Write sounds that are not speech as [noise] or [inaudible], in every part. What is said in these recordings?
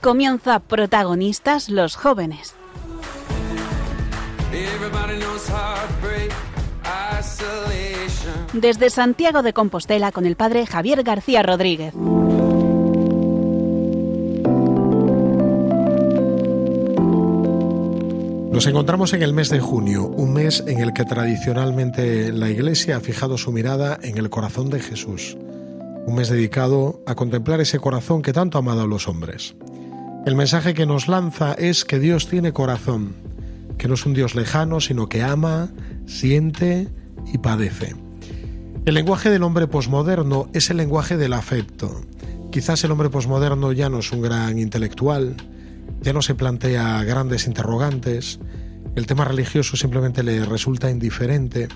Comienza protagonistas los jóvenes. Desde Santiago de Compostela con el padre Javier García Rodríguez. Nos encontramos en el mes de junio, un mes en el que tradicionalmente la Iglesia ha fijado su mirada en el corazón de Jesús, un mes dedicado a contemplar ese corazón que tanto ha amado a los hombres. El mensaje que nos lanza es que Dios tiene corazón, que no es un Dios lejano, sino que ama, siente y padece. El lenguaje del hombre posmoderno es el lenguaje del afecto. Quizás el hombre posmoderno ya no es un gran intelectual, ya no se plantea grandes interrogantes, el tema religioso simplemente le resulta indiferente,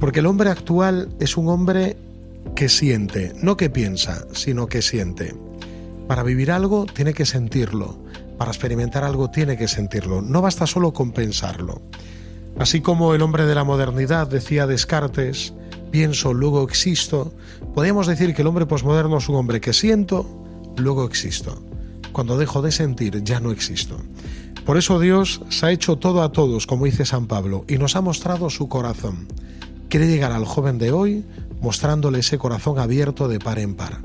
porque el hombre actual es un hombre que siente, no que piensa, sino que siente. Para vivir algo tiene que sentirlo, para experimentar algo tiene que sentirlo, no basta solo con pensarlo. Así como el hombre de la modernidad decía Descartes, pienso, luego existo, podríamos decir que el hombre posmoderno es un hombre que siento, luego existo. Cuando dejo de sentir, ya no existo. Por eso Dios se ha hecho todo a todos, como dice San Pablo, y nos ha mostrado su corazón. Quiere llegar al joven de hoy mostrándole ese corazón abierto de par en par,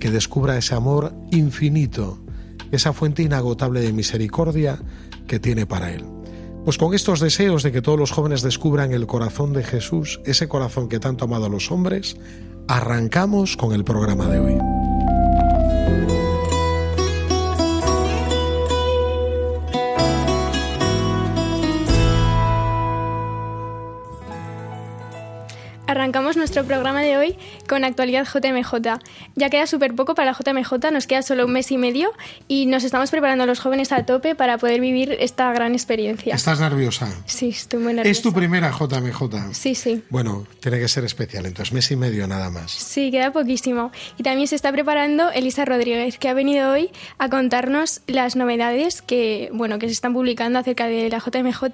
que descubra ese amor infinito, esa fuente inagotable de misericordia que tiene para él. Pues con estos deseos de que todos los jóvenes descubran el corazón de Jesús, ese corazón que tanto ha amado a los hombres, arrancamos con el programa de hoy. Arrancamos nuestro programa de hoy con actualidad JMJ. Ya queda súper poco para la JMJ, nos queda solo un mes y medio y nos estamos preparando los jóvenes a tope para poder vivir esta gran experiencia. ¿Estás nerviosa? Sí, estoy muy nerviosa. ¿Es tu primera JMJ? Sí, sí. Bueno, tiene que ser especial, entonces mes y medio nada más. Sí, queda poquísimo. Y también se está preparando Elisa Rodríguez, que ha venido hoy a contarnos las novedades que, bueno, que se están publicando acerca de la JMJ,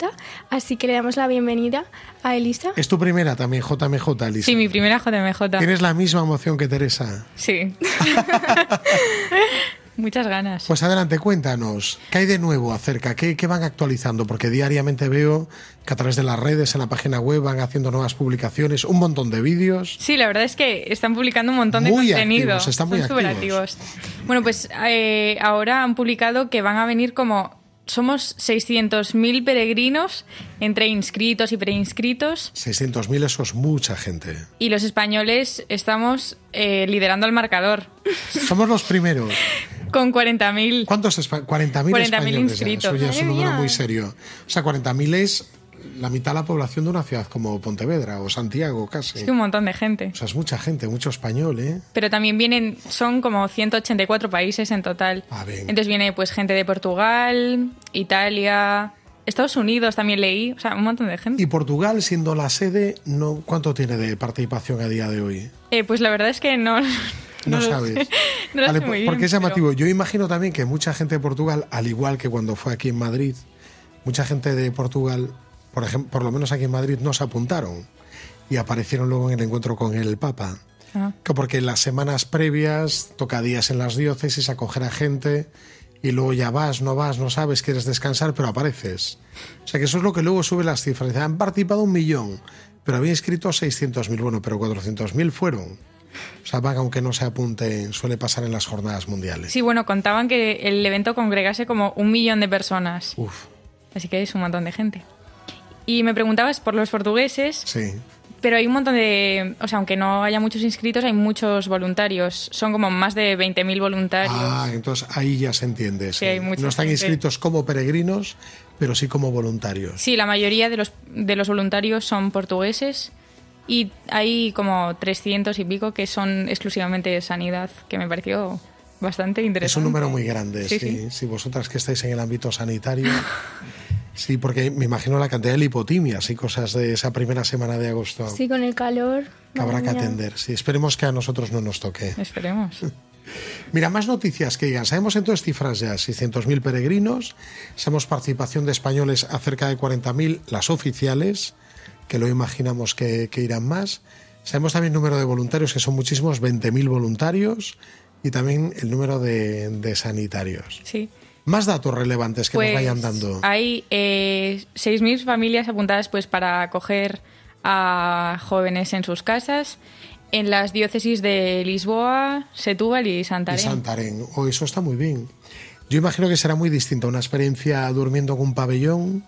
así que le damos la bienvenida a Elisa. ¿Es tu primera también JMJ? Elisa. Sí, mi primera JMJ. ¿Tienes la misma emoción que Teresa? Sí. [laughs] Muchas ganas. Pues adelante, cuéntanos, ¿qué hay de nuevo acerca? ¿Qué, ¿Qué, van actualizando? Porque diariamente veo que a través de las redes, en la página web, van haciendo nuevas publicaciones, un montón de vídeos. Sí, la verdad es que están publicando un montón de contenido. Activos, están muy Son activos. Bueno, pues eh, ahora han publicado que van a venir como somos 600.000 peregrinos entre inscritos y preinscritos. 600.000, eso es mucha gente. Y los españoles estamos eh, liderando el marcador. [laughs] Somos los primeros. Con 40.000. ¿Cuántos? 40.000 40 españoles. inscritos. Ya. Eso ya es un número muy serio. O sea, 40.000 es la mitad de la población de una ciudad como Pontevedra o Santiago casi. Es que un montón de gente. O sea, es mucha gente, mucho español, ¿eh? Pero también vienen, son como 184 países en total. Ah, bien. Entonces viene pues gente de Portugal, Italia, Estados Unidos también leí, o sea, un montón de gente. ¿Y Portugal, siendo la sede, no cuánto tiene de participación a día de hoy? Eh, pues la verdad es que no... [laughs] No, sabes. no lo vale, sé muy porque es llamativo. pero- Yo imagino también que mucha gente de Portugal, al igual que cuando fue aquí en Madrid, mucha gente de Portugal, por ejemplo, por lo menos aquí en Madrid, no se apuntaron y aparecieron luego en el encuentro con el Papa. Ah. Que Porque en las semanas previas toca días en las diócesis, acoger a gente y luego ya vas, no vas, no sabes, quieres descansar, pero apareces. O sea que eso es lo que luego sube las cifras. Han participado un millón, pero había inscrito 600.000, bueno, pero 400.000 fueron. O sea, van aunque no se apunten, suele pasar en las jornadas mundiales. Sí, bueno, contaban que el evento congregase como un millón de personas. Uf, Así que es un montón de gente. Y me preguntabas por los portugueses, sí. pero hay un montón de... O sea, aunque no haya muchos inscritos, hay muchos voluntarios. Son como más de 20.000 voluntarios. Ah, entonces ahí ya se entiende. sí. hay no están gente. inscritos como peregrinos, pero sí como voluntarios. Sí, la mayoría de los, de los voluntarios son portugueses y hay como 300 y pico que son exclusivamente de sanidad, que me pareció bastante interesante. Es un número muy grande, sí, Sí, sí. Si vosotras que estáis en el ámbito sanitario. [laughs] Sí, porque me imagino la cantidad de lipotimias y cosas de esa primera semana de agosto Sí, con el calor. que habrá que atender. Sí, esperemos que a nosotros no nos toque. Esperemos. [laughs] Mira, más noticias que digan. Sabemos entonces cifras ya, 600.000 peregrinos, sabemos participación de españoles a cerca de 40.000, las oficiales, que lo imaginamos que, que irán más. Sabemos también número de voluntarios, que son muchísimos, 20.000 voluntarios, y también el número de, de sanitarios. Sí. Más datos relevantes que Pues nos vayan dando. Hay eh, 6.000 familias apuntadas pues para acoger a jóvenes en sus casas en las diócesis de Lisboa, Setúbal y Y Santarém. Santarén. Oh, eso está muy bien. Yo imagino que será muy distinta una experiencia durmiendo en un pabellón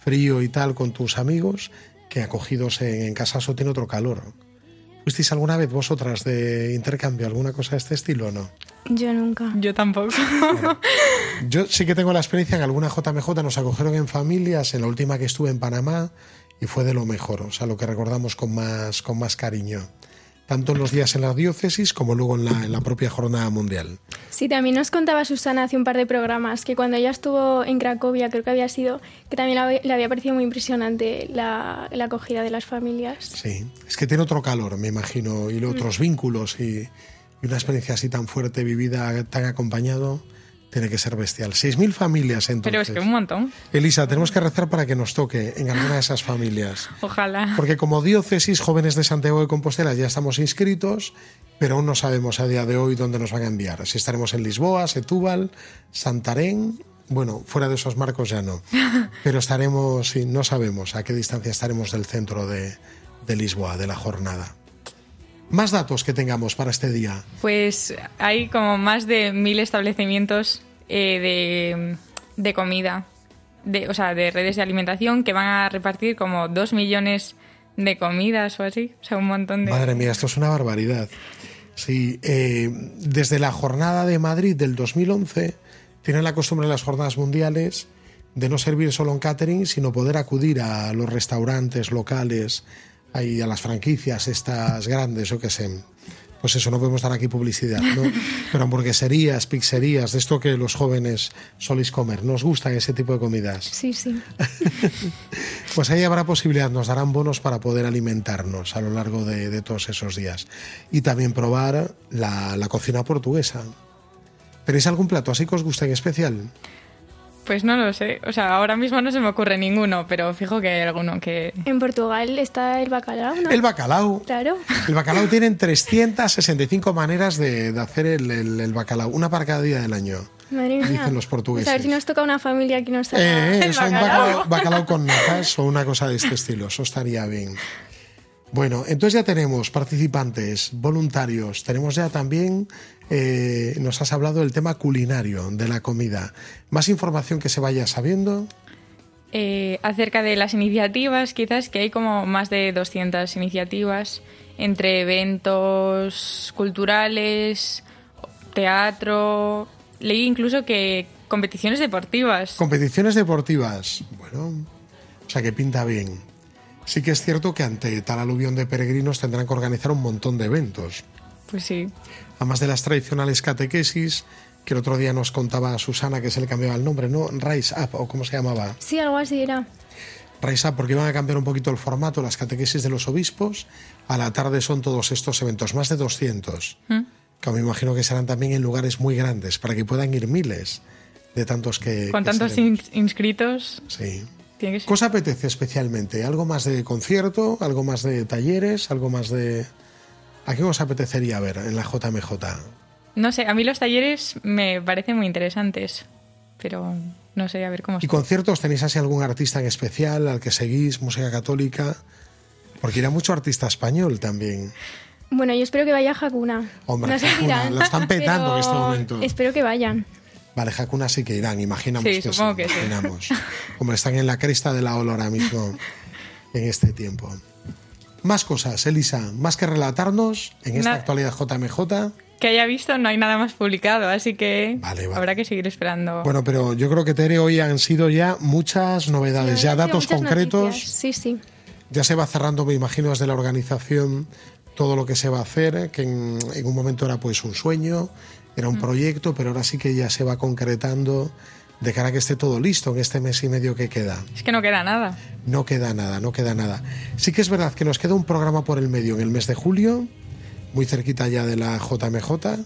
frío y tal con tus amigos que acogidos en, en casas o tiene otro calor. ¿Fuisteis alguna vez vosotras de intercambio alguna cosa de este estilo o no? Yo nunca. Yo tampoco. [laughs] Yo sí que tengo la experiencia en alguna JMJ nos acogieron en familias, en la última que estuve en Panamá y fue de lo mejor, o sea, lo que recordamos con más, con más cariño, tanto en los días en la diócesis como luego en la, en la propia jornada mundial. Sí, también nos contaba Susana hace un par de programas que cuando ella estuvo en Cracovia, creo que había sido, que también le había- parecido muy impresionante la, la acogida de las familias. Sí, es que tiene otro calor, me imagino, y otros vínculos y, y una experiencia así tan fuerte, vivida, tan acompañado, tiene que ser bestial. 6.000 familias entonces. Pero es que un montón. Elisa, tenemos que rezar para que nos toque en alguna de esas familias. [laughs] Ojalá. Porque como diócesis, jóvenes de Santiago de Compostela ya estamos inscritos, pero aún no sabemos a día de hoy dónde nos van a enviar. Si estaremos en Lisboa, Setúbal, Santarén. Bueno, fuera de esos marcos ya no. [laughs] Pero estaremos, sí, no sabemos a qué distancia estaremos del centro de, de Lisboa, de la jornada. Más datos que tengamos para este día. Pues hay como más de mil establecimientos eh, de, de comida, de, o sea, de redes de alimentación que van a repartir como dos millones de comidas o así. O sea, un montón de... Madre mía, esto es una barbaridad. Sí, eh, desde la jornada de Madrid del 2011 tienen la costumbre en las jornadas mundiales de no servir solo en catering, sino poder acudir a los restaurantes locales, ahí a las franquicias estas grandes, o qué sé. Pues eso, no podemos dar aquí publicidad, ¿no? [laughs] Pero hamburgueserías, pizzerías, de esto que los jóvenes soléis comer. ¿Nos gustan ese tipo de comidas? Sí, sí. [laughs] Pues ahí habrá posibilidad, nos darán bonos para poder alimentarnos a lo largo de, de todos esos días. Y también probar la, la cocina portuguesa. ¿Tenéis algún plato así que os guste en especial? Pues no lo sé. O sea, ahora mismo no se me ocurre ninguno, pero fijo que hay alguno que... En Portugal está el bacalao, ¿no? El bacalao. Claro. El bacalao [laughs] tienen 365 maneras de, de hacer el, el- el bacalao, una para cada día del año. Madre mía. Dicen los portugueses. Pues a ver si nos toca una familia que nos haga Eh, el un bacalao. bacalao, bacalao con [laughs] natas o una cosa de este estilo, eso estaría bien. Bueno, entonces ya tenemos participantes, voluntarios, tenemos ya también, eh, nos has hablado del tema culinario, de la comida. Más información que se vaya sabiendo. Eh, acerca de las iniciativas, quizás que hay como más de 200 iniciativas entre eventos culturales, teatro. Leí incluso que competiciones deportivas. Competiciones deportivas, bueno, o sea que pinta bien. Sí que es cierto que ante tal aluvión de peregrinos tendrán que organizar un montón de eventos. Pues sí. además de las tradicionales catequesis, que el otro día nos contaba Susana que se le cambiaba el nombre, ¿no? Rise Up, o cómo se llamaba. Sí, algo así era. Rise Up, porque iban a cambiar un poquito el formato, las catequesis de los obispos. A la tarde son todos estos eventos, más de 200. Que me imagino que serán también en lugares muy grandes, para que puedan ir miles de tantos que. Con que tantos seremos. inscritos, Sí. Tiene que ser. ¿Qué os apetece especialmente? ¿Algo más de concierto? ¿Algo más de talleres? ¿Algo más de.? ¿A qué os apetecería ver en la JMJ? No sé, a mí los talleres me parecen muy interesantes, pero no sé, a ver cómo ¿Y conciertos tenéis así algún artista en especial al que seguís, música católica? Porque irá mucho artista español también. Bueno, yo espero que vaya Hakuna. Hombre, no sé si Hakuna, irán, lo están petando en este momento. Espero que vayan. Vale, Hakuna sí que irán, imaginamos Sí, que supongo sí. que sí. imaginamos. [laughs] Hombre, están en la cresta de la ola ahora mismo en este tiempo. Más cosas, Elisa, más que relatarnos en esta Na- actualidad JMJ. Que haya visto, no hay nada más publicado, así que Vale, vale. habrá que seguir esperando. Bueno, pero yo creo que Tere hoy han sido ya muchas novedades, ya datos concretos. noticias. Sí, sí. Ya se va cerrando, me imagino, desde la organización todo lo que se va a hacer, que en, en un momento era pues un sueño, era un proyecto, pero ahora sí que ya se va concretando de cara a que esté todo listo en este mes y medio que queda. Es que no queda nada. No queda nada, no queda nada. Sí que es verdad que nos queda un programa por el medio en el mes de julio, muy cerquita ya de la JMJ,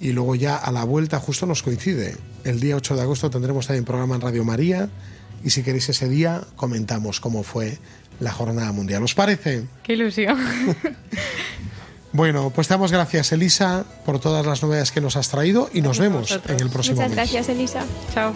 y luego ya a la vuelta justo nos coincide. El día 8 de agosto tendremos también programa en Radio María, y si queréis ese día comentamos cómo fue la jornada mundial. ¿Os parece? Qué ilusión. [laughs] Bueno, pues damos gracias, Elisa, por todas las novedades que nos has traído y nos vemos vosotros. en el próximo Muchas mes. gracias, Elisa. Chao.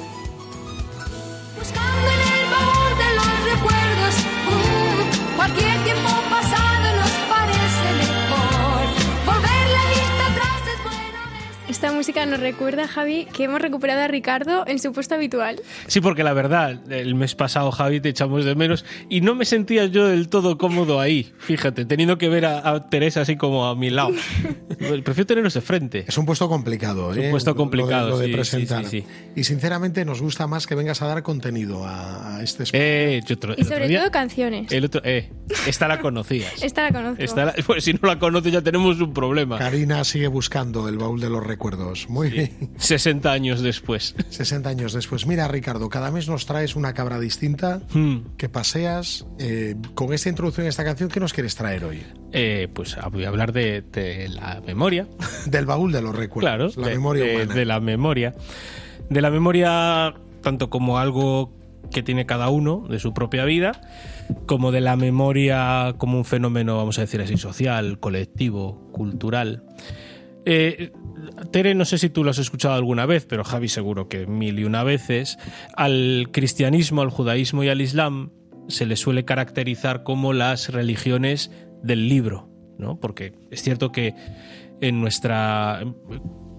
Esta música nos recuerda, Javi, que hemos recuperado a Ricardo en su puesto habitual. Sí, porque la verdad, el mes pasado, Javi, te echamos de menos y no me sentía yo del todo cómodo ahí, fíjate, teniendo que ver a, a Teresa así como a mi lado. [laughs] Prefiero tenerlos de frente. Es un puesto complicado, Es un ¿eh? puesto Lo de- complicado, Lo de, sí, presentar. sí, sí, Y sinceramente nos gusta más que vengas a dar contenido a, a este espacio. Eh, yo otro- Y sobre día- todo canciones. el otro- eh, esta la conocías. [laughs] Esta la conozco. Esta la- [laughs] pues si no la conoces ya tenemos un problema. Karina sigue buscando el baúl de los recuerdos. Muy bien. [laughs] 60 años después. 60 años después. Mira, Ricardo, cada mes nos traes una cabra distinta Hmm. que paseas. Eh, con esta introducción a esta canción, ¿qué nos quieres traer hoy? Eh, pues ah, voy a hablar de, de la memoria. [laughs] Del baúl de los recuerdos. Claro, la de, memoria de- humana. de la memoria. De la memoria, tanto como algo que tiene cada uno de su propia vida, como de la memoria como un fenómeno, vamos a decir así, social, colectivo, cultural. Eh, Tere, no sé si tú lo has escuchado alguna vez, pero Javi seguro que mil y una veces, al cristianismo, al judaísmo y al islam se le suele caracterizar como las religiones del libro, ¿no? Porque es cierto que en nuestra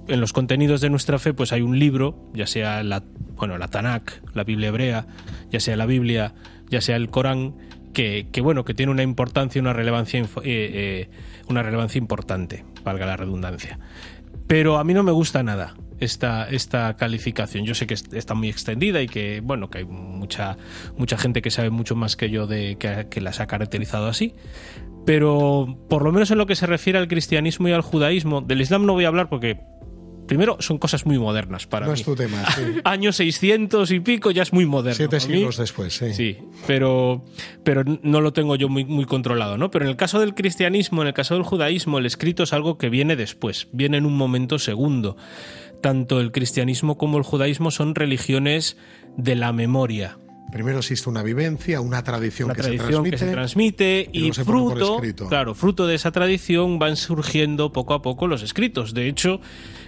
en los contenidos de nuestra fe pues hay un libro, ya sea la bueno, la Tanakh, la Biblia hebrea, ya sea la Biblia, ya sea el Corán, que, que, bueno, que tiene una importancia, una relevancia eh, eh, una relevancia importante, valga la redundancia. Pero a mí no me gusta nada esta, esta calificación. Yo sé que es- está muy extendida y que, bueno, que hay mucha, mucha gente que sabe mucho más que yo de que, que las ha caracterizado así. Pero por lo menos en lo que se refiere al cristianismo y al judaísmo, del Islam no voy a hablar porque, primero, son cosas muy modernas para no mí. es tu tema, sí. [laughs] Años 600 y pico ya es muy moderno. Siete siglos después, sí. Sí, pero, pero no lo tengo yo muy, muy controlado, ¿no? Pero en el caso del cristianismo, en el caso del judaísmo, el escrito es algo que viene después, viene en un momento segundo. Tanto el cristianismo como el judaísmo son religiones de la memoria. Primero existe una vivencia, una tradición, Una que, tradición se transmite, que se transmite y fruto, claro, fruto de esa tradición van surgiendo poco a poco los escritos. De hecho,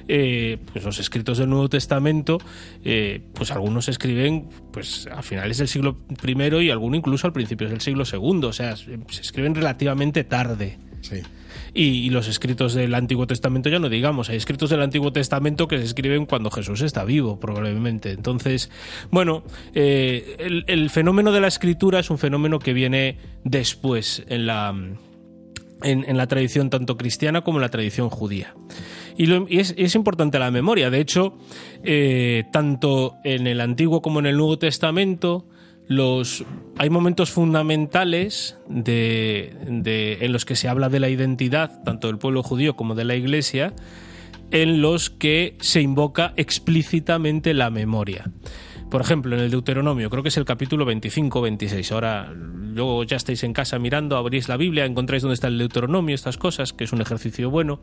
eh, pues los escritos del Nuevo Testamento, eh, pues algunos se escriben pues a finales del siglo I y algunos incluso al principio del siglo II. O sea, se escriben relativamente tarde. Sí. Y, y los escritos del Antiguo Testamento ya no digamos, hay escritos del Antiguo Testamento que se escriben cuando Jesús está vivo, probablemente. Entonces, bueno, eh, el, el fenómeno de la escritura es un fenómeno que viene después en la, en, en la tradición tanto cristiana como en la tradición judía. Y, es, importante la memoria. De hecho, eh, tanto en el Antiguo como en el Nuevo Testamento, los, hay momentos fundamentales en los que se habla de la identidad, tanto del pueblo judío como de la Iglesia, en los que se invoca explícitamente la memoria. Por ejemplo, en el Deuteronomio, creo que es el capítulo 25 26. Ahora, luego ya estáis en casa mirando, abrís la Biblia, encontráis dónde está el Deuteronomio, estas cosas, que es un ejercicio bueno.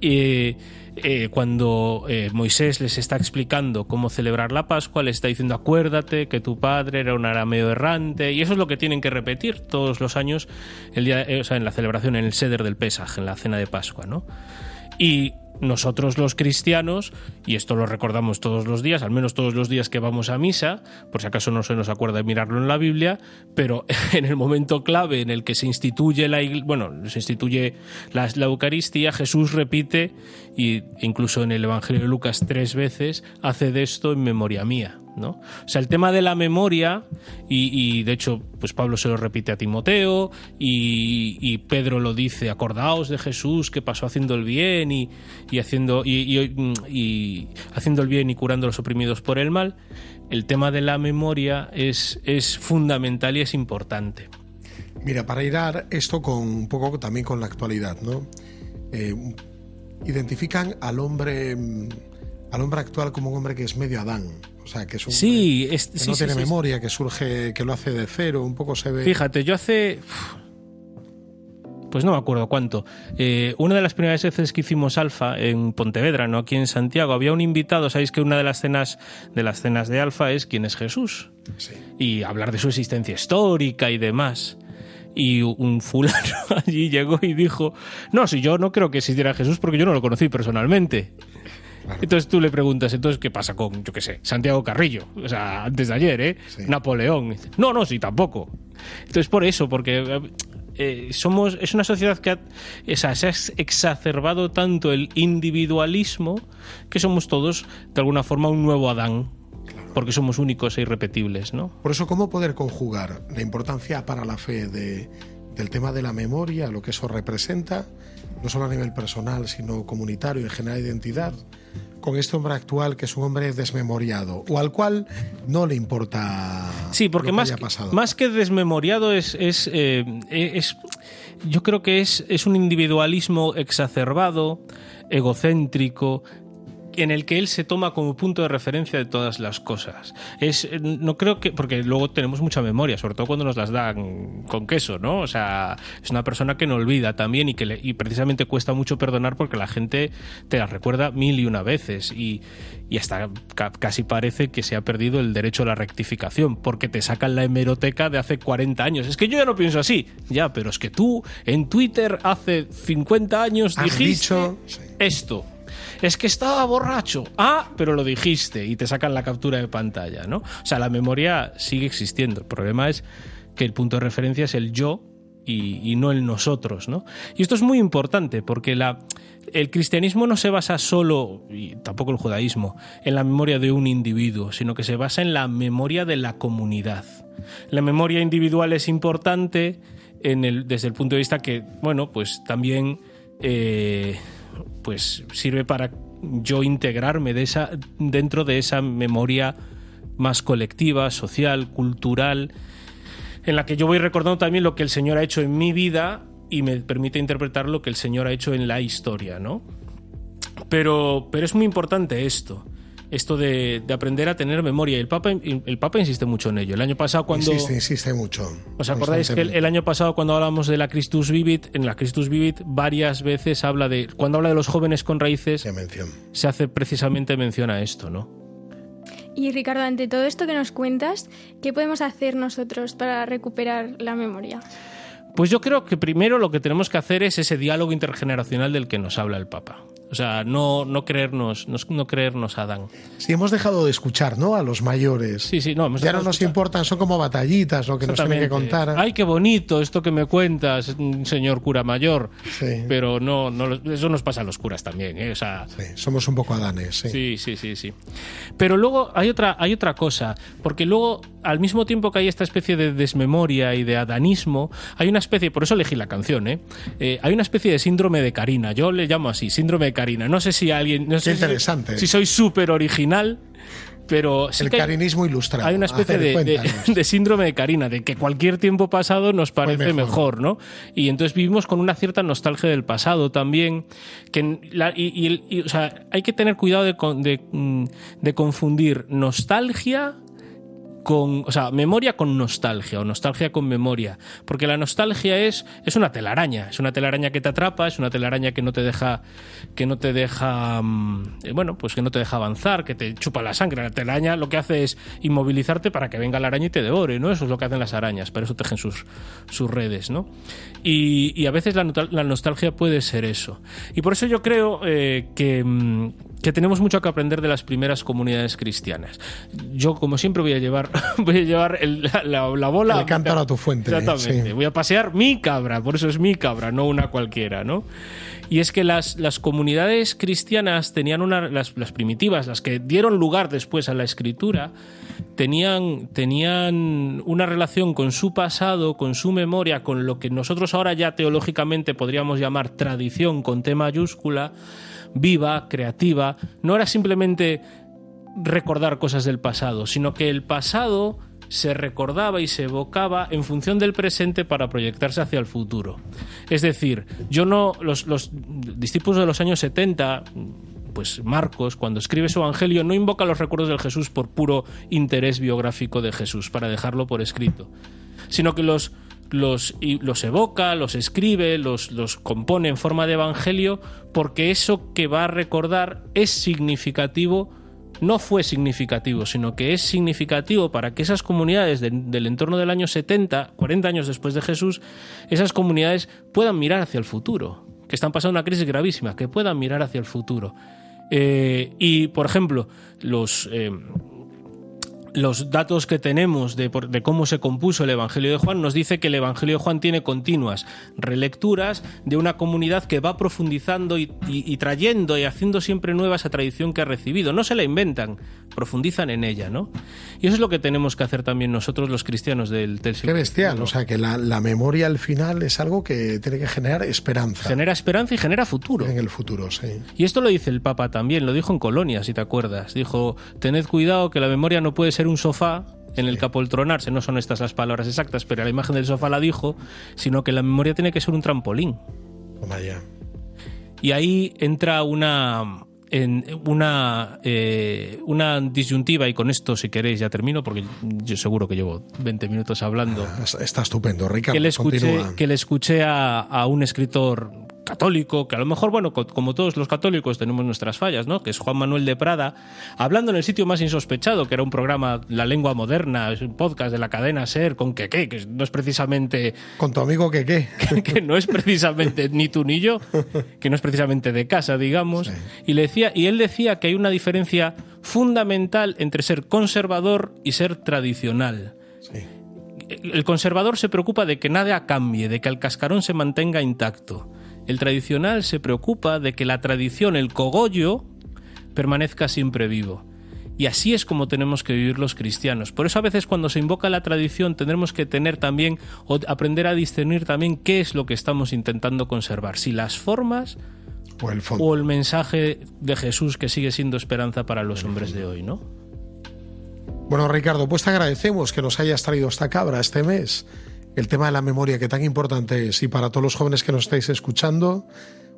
Eh, eh, cuando eh, Moisés les está explicando cómo celebrar la Pascua, les está diciendo, acuérdate que tu padre era un arameo errante, y eso es lo que tienen que repetir todos los años, el día, eh, o sea, en la celebración, en el Seder del Pesaj, en la cena de Pascua, ¿no? Y nosotros los cristianos, y esto lo recordamos todos los días, al menos todos los días que vamos a misa, por si acaso no se nos acuerda de mirarlo en la Biblia, pero [laughs] en el momento clave en el que se instituye la bueno, se instituye la, la Eucaristía, Jesús repite, y incluso en el Evangelio de Lucas tres veces, hace de esto en memoria mía. ¿No? O sea, el tema de la memoria, y, de hecho, pues Pablo se lo repite a Timoteo, y, Pedro lo dice, acordaos de Jesús que pasó haciendo el bien y, y haciendo, y, haciendo el bien y curando a los oprimidos por el mal. El tema de la memoria es, es fundamental y es importante. Mira, para hilar esto con un poco también con la actualidad, ¿no? Eh, identifican al hombre al hombre actual como un hombre que es medio Adán, o sea, que es un Sí, hombre es- que sí, no sí, tiene memoria, que surge, que lo hace de cero, un poco se ve. Fíjate, yo hace. Pues no me acuerdo cuánto. Eh, una de las primeras veces que hicimos Alfa en Pontevedra, no aquí en Santiago, había un invitado. Sabéis que una de las cenas de las cenas de Alfa es quién es Jesús Sí. y hablar de su existencia histórica y demás. y un fulano [laughs] allí llegó y dijo, no, si yo no creo que existiera Jesús porque yo no lo conocí personalmente. Entonces tú le preguntas, entonces, ¿qué pasa con, yo qué sé, Santiago Carrillo? O sea, antes de ayer, ¿eh? Sí. Napoleón. No, no, sí, tampoco. Entonces, por eso, porque eh, somos, es una sociedad que ha- o sea, se ha ex- exacerbado tanto el individualismo que somos todos, de alguna forma, un nuevo Adán. Porque somos únicos e irrepetibles, ¿no? Por eso, ¿cómo poder conjugar la importancia para la fe de- del tema de la memoria, lo que eso representa, no solo a nivel personal, sino comunitario y en general identidad, con este hombre actual que es un hombre desmemoriado o al cual no le importa Sí, porque lo que más, haya que- pasado? más que desmemoriado es, es, eh, es- yo creo que es, es un individualismo exacerbado, egocéntrico, en el que él se toma como punto de referencia de todas las cosas. Es, no creo que, porque luego tenemos mucha memoria, sobre todo cuando nos las dan con queso, ¿no? O sea, es una persona que no olvida también y que le- y precisamente cuesta mucho perdonar porque la gente te la recuerda mil y una veces y, y hasta ca- casi parece que se ha perdido el derecho a la rectificación porque te sacan la hemeroteca de hace 40 años. Es que yo ya no pienso así. Ya, pero es que tú en Twitter hace 50 años dijiste dicho- esto. Es que estaba borracho. Ah, pero lo dijiste y te sacan la captura de pantalla, ¿no? O sea, la memoria sigue existiendo. El problema es que el punto de referencia es el yo y, no el nosotros, ¿no? Y esto es muy importante porque la, el cristianismo no se basa solo, y tampoco el judaísmo, en la memoria de un individuo, sino que se basa en la memoria de la comunidad. La memoria individual es importante en el, desde el punto de vista que, bueno, pues también eh, pues sirve para yo integrarme de esa, dentro de esa memoria más colectiva, social, cultural, en la que yo voy recordando también lo que el Señor ha hecho en mi vida y me permite interpretar lo que el Señor ha hecho en la historia, ¿no? Pero, pero es muy importante esto, esto de, de aprender a tener memoria. Y el Papa, el Papa insiste mucho en ello. El año pasado cuando... Insiste, insiste mucho. ¿Os acordáis que el, año pasado cuando hablamos de la Christus Vivit, en la Christus Vivit varias veces habla de, cuando habla de los jóvenes con raíces, se hace precisamente mención a esto, ¿no? Y Ricardo, ante todo esto que nos cuentas, ¿qué podemos hacer nosotros para recuperar la memoria? Pues yo creo que primero lo que tenemos que hacer es ese diálogo intergeneracional del que nos habla el Papa. O sea, no, no creernos, no, no creernos a Adán. Sí, hemos dejado de escuchar, ¿no? A los mayores. Sí, sí, no, hemos ya no nos importan, son como batallitas lo que nos tienen que contar. Ay, qué bonito esto que me cuentas, señor cura mayor. Sí. Pero no, no, eso nos pasa a los curas también, ¿eh? O sea, Sí, somos un poco adanes, sí. Sí, sí, sí, sí. Pero luego hay otra, hay otra cosa, porque luego, al mismo tiempo que hay esta especie de desmemoria y de adanismo, hay una especie, por eso elegí la canción, ¿eh? Eh, hay una especie de síndrome de Karina, yo le llamo así, síndrome de Karina. No sé si alguien... No sé si- interesante. Si, soy súper original, pero... sí El carinismo ilustrado. hay una especie de, de- cuéntanos. [laughs] de síndrome de Karina, de que cualquier tiempo pasado nos parece mejor. mejor. ¿no? Y entonces vivimos con una cierta nostalgia del pasado también. Que la- y, y el- y, o sea, hay que tener cuidado de, mm, de confundir nostalgia con, o sea, memoria con nostalgia o nostalgia con memoria, porque la nostalgia es es una telaraña, es una telaraña que te atrapa, es una telaraña que no te deja que no te deja mm, eh, bueno, pues que no te deja avanzar, que te chupa la sangre. La telaraña lo que hace es inmovilizarte para que venga la araña y te devore, ¿no? Eso es lo que hacen las arañas, para eso tejen sus sus redes, ¿no? Y, a veces la nostalgia puede ser eso. Y por eso yo creo eh, que mm, que tenemos mucho que aprender de las primeras comunidades cristianas. Yo, como siempre, voy a llevar, [laughs] voy a llevar el- la, la- la bola. El cántaro a tu fuente, Exactamente. sí. Voy a pasear mi cabra, por eso es mi cabra, no una cualquiera, ¿no? Y es que las, las comunidades cristianas tenían una. Las, las primitivas, las que dieron lugar después a la escritura, tenían, tenían una relación con su pasado, con su memoria, con lo que nosotros ahora ya teológicamente podríamos llamar tradición con T mayúscula, viva, creativa. No era simplemente recordar cosas del pasado, sino que el pasado se recordaba y se evocaba en función del presente para proyectarse hacia el futuro. Es decir, yo no, los, los discípulos de los años 70, pues Marcos, cuando escribe su evangelio, no invoca los recuerdos del Jesús por puro interés biográfico de Jesús, para dejarlo por escrito, sino que los, los, los evoca, los escribe, los, los compone en forma de evangelio, porque eso que va a recordar es significativo no fue significativo, sino que es significativo para que esas comunidades de- del entorno del año 70, 40 años después de Jesús, esas comunidades puedan mirar hacia el futuro, que están pasando una crisis gravísima, que puedan mirar hacia el futuro. Eh, y, por ejemplo, los... eh, los datos que tenemos de, cómo se compuso el Evangelio de Juan nos dice que el Evangelio de Juan tiene continuas relecturas de una comunidad que va profundizando y, y- y trayendo y haciendo siempre nueva esa tradición que ha recibido. No se la inventan, profundizan en ella, ¿no? Y eso es lo que tenemos que hacer también nosotros los cristianos del, del Qué bestial, o sea que la, la memoria al final es algo que tiene que generar esperanza Genera esperanza y genera futuro. en el futuro, sí. Y esto lo dice el Papa también, lo dijo en Colonia, si te acuerdas. Dijo, tened cuidado que la memoria no puede ser un sofá en el que apoltronarse, no son estas las palabras exactas, pero la imagen del sofá la dijo, sino que la memoria tiene que ser un trampolín. Toma ya. Y ahí entra una en una eh, una disyuntiva y con esto si queréis ya termino porque yo seguro que llevo 20 minutos hablando Está estupendo, Ricardo. que le escuché, que le escuché a, a un escritor católico, que a lo mejor, bueno, co- como todos los católicos tenemos nuestras fallas, ¿no? Que es Juan Manuel de Prada, hablando en el sitio más insospechado, que era un programa La Lengua Moderna, es un podcast de la cadena SER con Keke, que no es precisamente Con tu amigo [laughs] que qué. que no es precisamente ni tú ni yo, que no es precisamente de casa, digamos, y le decía y él decía que hay una diferencia fundamental entre ser conservador y ser tradicional. Sí. El conservador se preocupa de que nada cambie, de que el cascarón se mantenga intacto. El tradicional se preocupa de que la tradición, el cogollo, permanezca siempre vivo. Y así es como tenemos que vivir los cristianos. Por eso a veces cuando se invoca la tradición tendremos que tener también o aprender a discernir también qué es lo que estamos intentando conservar, si las formas O el fondo. o el mensaje de Jesús que sigue siendo esperanza para los hombres de hoy, ¿no? Bueno, Ricardo, pues te agradecemos que nos hayas traído esta cabra este mes. El tema de la memoria que tan importante es. Y para todos los jóvenes que nos estáis escuchando,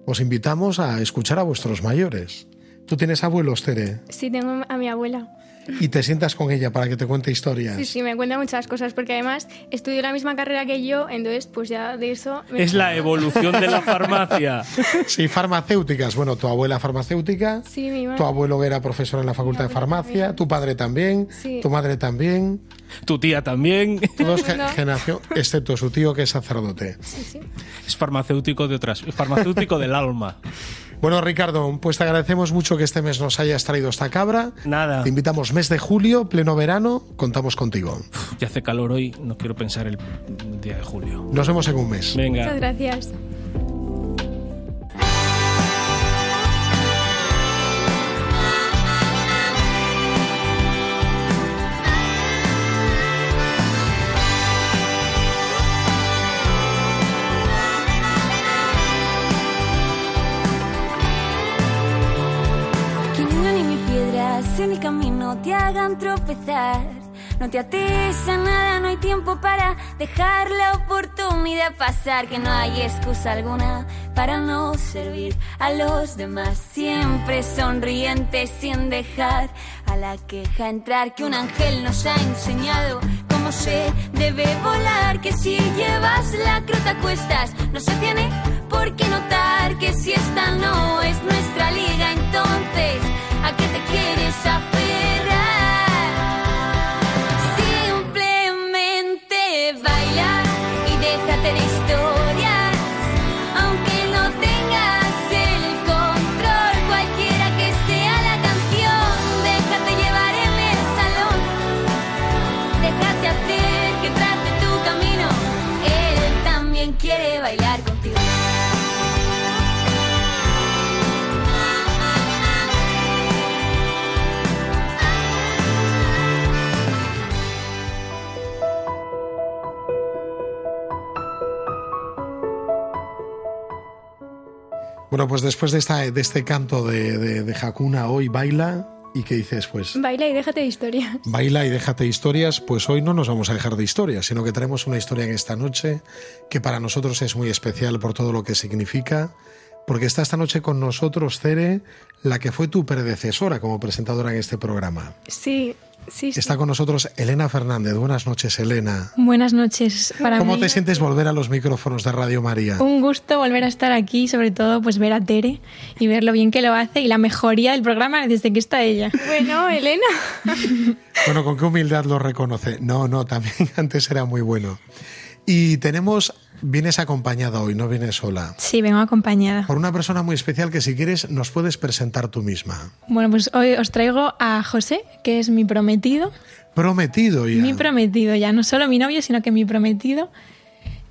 os invitamos a escuchar a vuestros mayores. Tú tienes abuelos, Tere, Sí, tengo a mi abuela. Y te sientas con ella para que te cuente historias. Sí, sí, me cuenta muchas cosas, porque además estudió la misma carrera que yo, entonces pues ya de eso... me- Es la evolución de la [laughs] farmacia. Sí, farmacéuticas. Bueno, tu abuela farmacéutica, Sí, mi madre. tu abuelo que era profesor en la Facultad de Farmacia, tu padre también, Sí. tu madre también, Tu tía también todos No. generación, excepto su tío que es sacerdote. Sí, sí. es farmacéutico de otras, farmacéutico del alma. Bueno, Ricardo, pues te agradecemos mucho que este mes nos hayas traído esta cabra. Nada. Te invitamos mes de julio, pleno verano, contamos contigo. Ya hace calor hoy, no quiero pensar el día de julio. Nos vemos en un mes. Venga. Muchas gracias. En el camino te hagan tropezar. No te ates a nada, no hay tiempo para dejar la oportunidad pasar. Que no hay excusa alguna para no servir a los demás. Siempre sonriente sin dejar a la queja entrar. Que un ángel nos ha enseñado cómo se debe volar. Que si llevas la crota cuestas, no se tiene por qué notar que si esta no es nuestra liga, entonces ¿a qué te quieres aferrar? Simplemente baila Bueno, pues después de, esta, de este canto de, de, de Hakuna, hoy baila. ¿Y qué dices? Pues Baila y déjate de historia. baila y déjate historias. Pues hoy no nos vamos a dejar de historias, sino que traemos una historia en esta noche que para nosotros es muy especial por todo lo que significa. Porque está esta noche con nosotros Cere, la que fue tu predecesora como presentadora en este programa. Sí, sí, sí. Está con nosotros Elena Fernández. Buenas noches, Elena. Buenas noches para ¿Cómo mí. te sientes volver a los micrófonos de Radio María? Un gusto volver a estar aquí, sobre todo pues ver a Tere y ver lo bien que lo hace y la mejoría del programa desde que está ella. Bueno, Elena. [laughs] Bueno, con qué humildad lo reconoce. No, no, también [laughs] antes era muy bueno. Y tenemos, vienes acompañada hoy, no vienes sola. Sí, vengo acompañada. Por una persona muy especial que si quieres nos puedes presentar tú misma. Bueno, pues hoy os traigo a José, que es mi prometido. Prometido ya. Mi prometido, ya no solo mi novio, sino que mi prometido.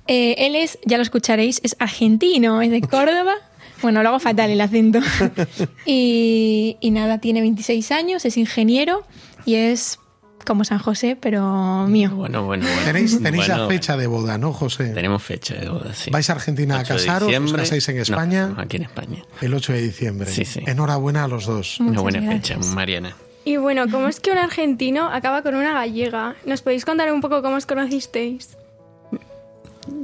Eh, él es, ya lo escucharéis, es argentino, es de Córdoba. [laughs] Bueno, lo hago fatal el acento. [laughs] y, y nada, tiene 26 años, es ingeniero y es como San José, pero mío. Bueno, bueno, bueno. Tenéis, tenéis la fecha de boda, ¿no, José? Tenemos fecha de boda, sí. ¿Vais a Argentina a 8 de casaros? ¿Os casáis en No, España? aquí en España. El 8 de diciembre. Sí, sí. Enhorabuena a los dos. Una Muchas buena gracias. fecha, Mariana. Y bueno, ¿cómo es que un argentino acaba con una gallega? ¿Nos podéis contar un poco cómo os conocisteis? [laughs]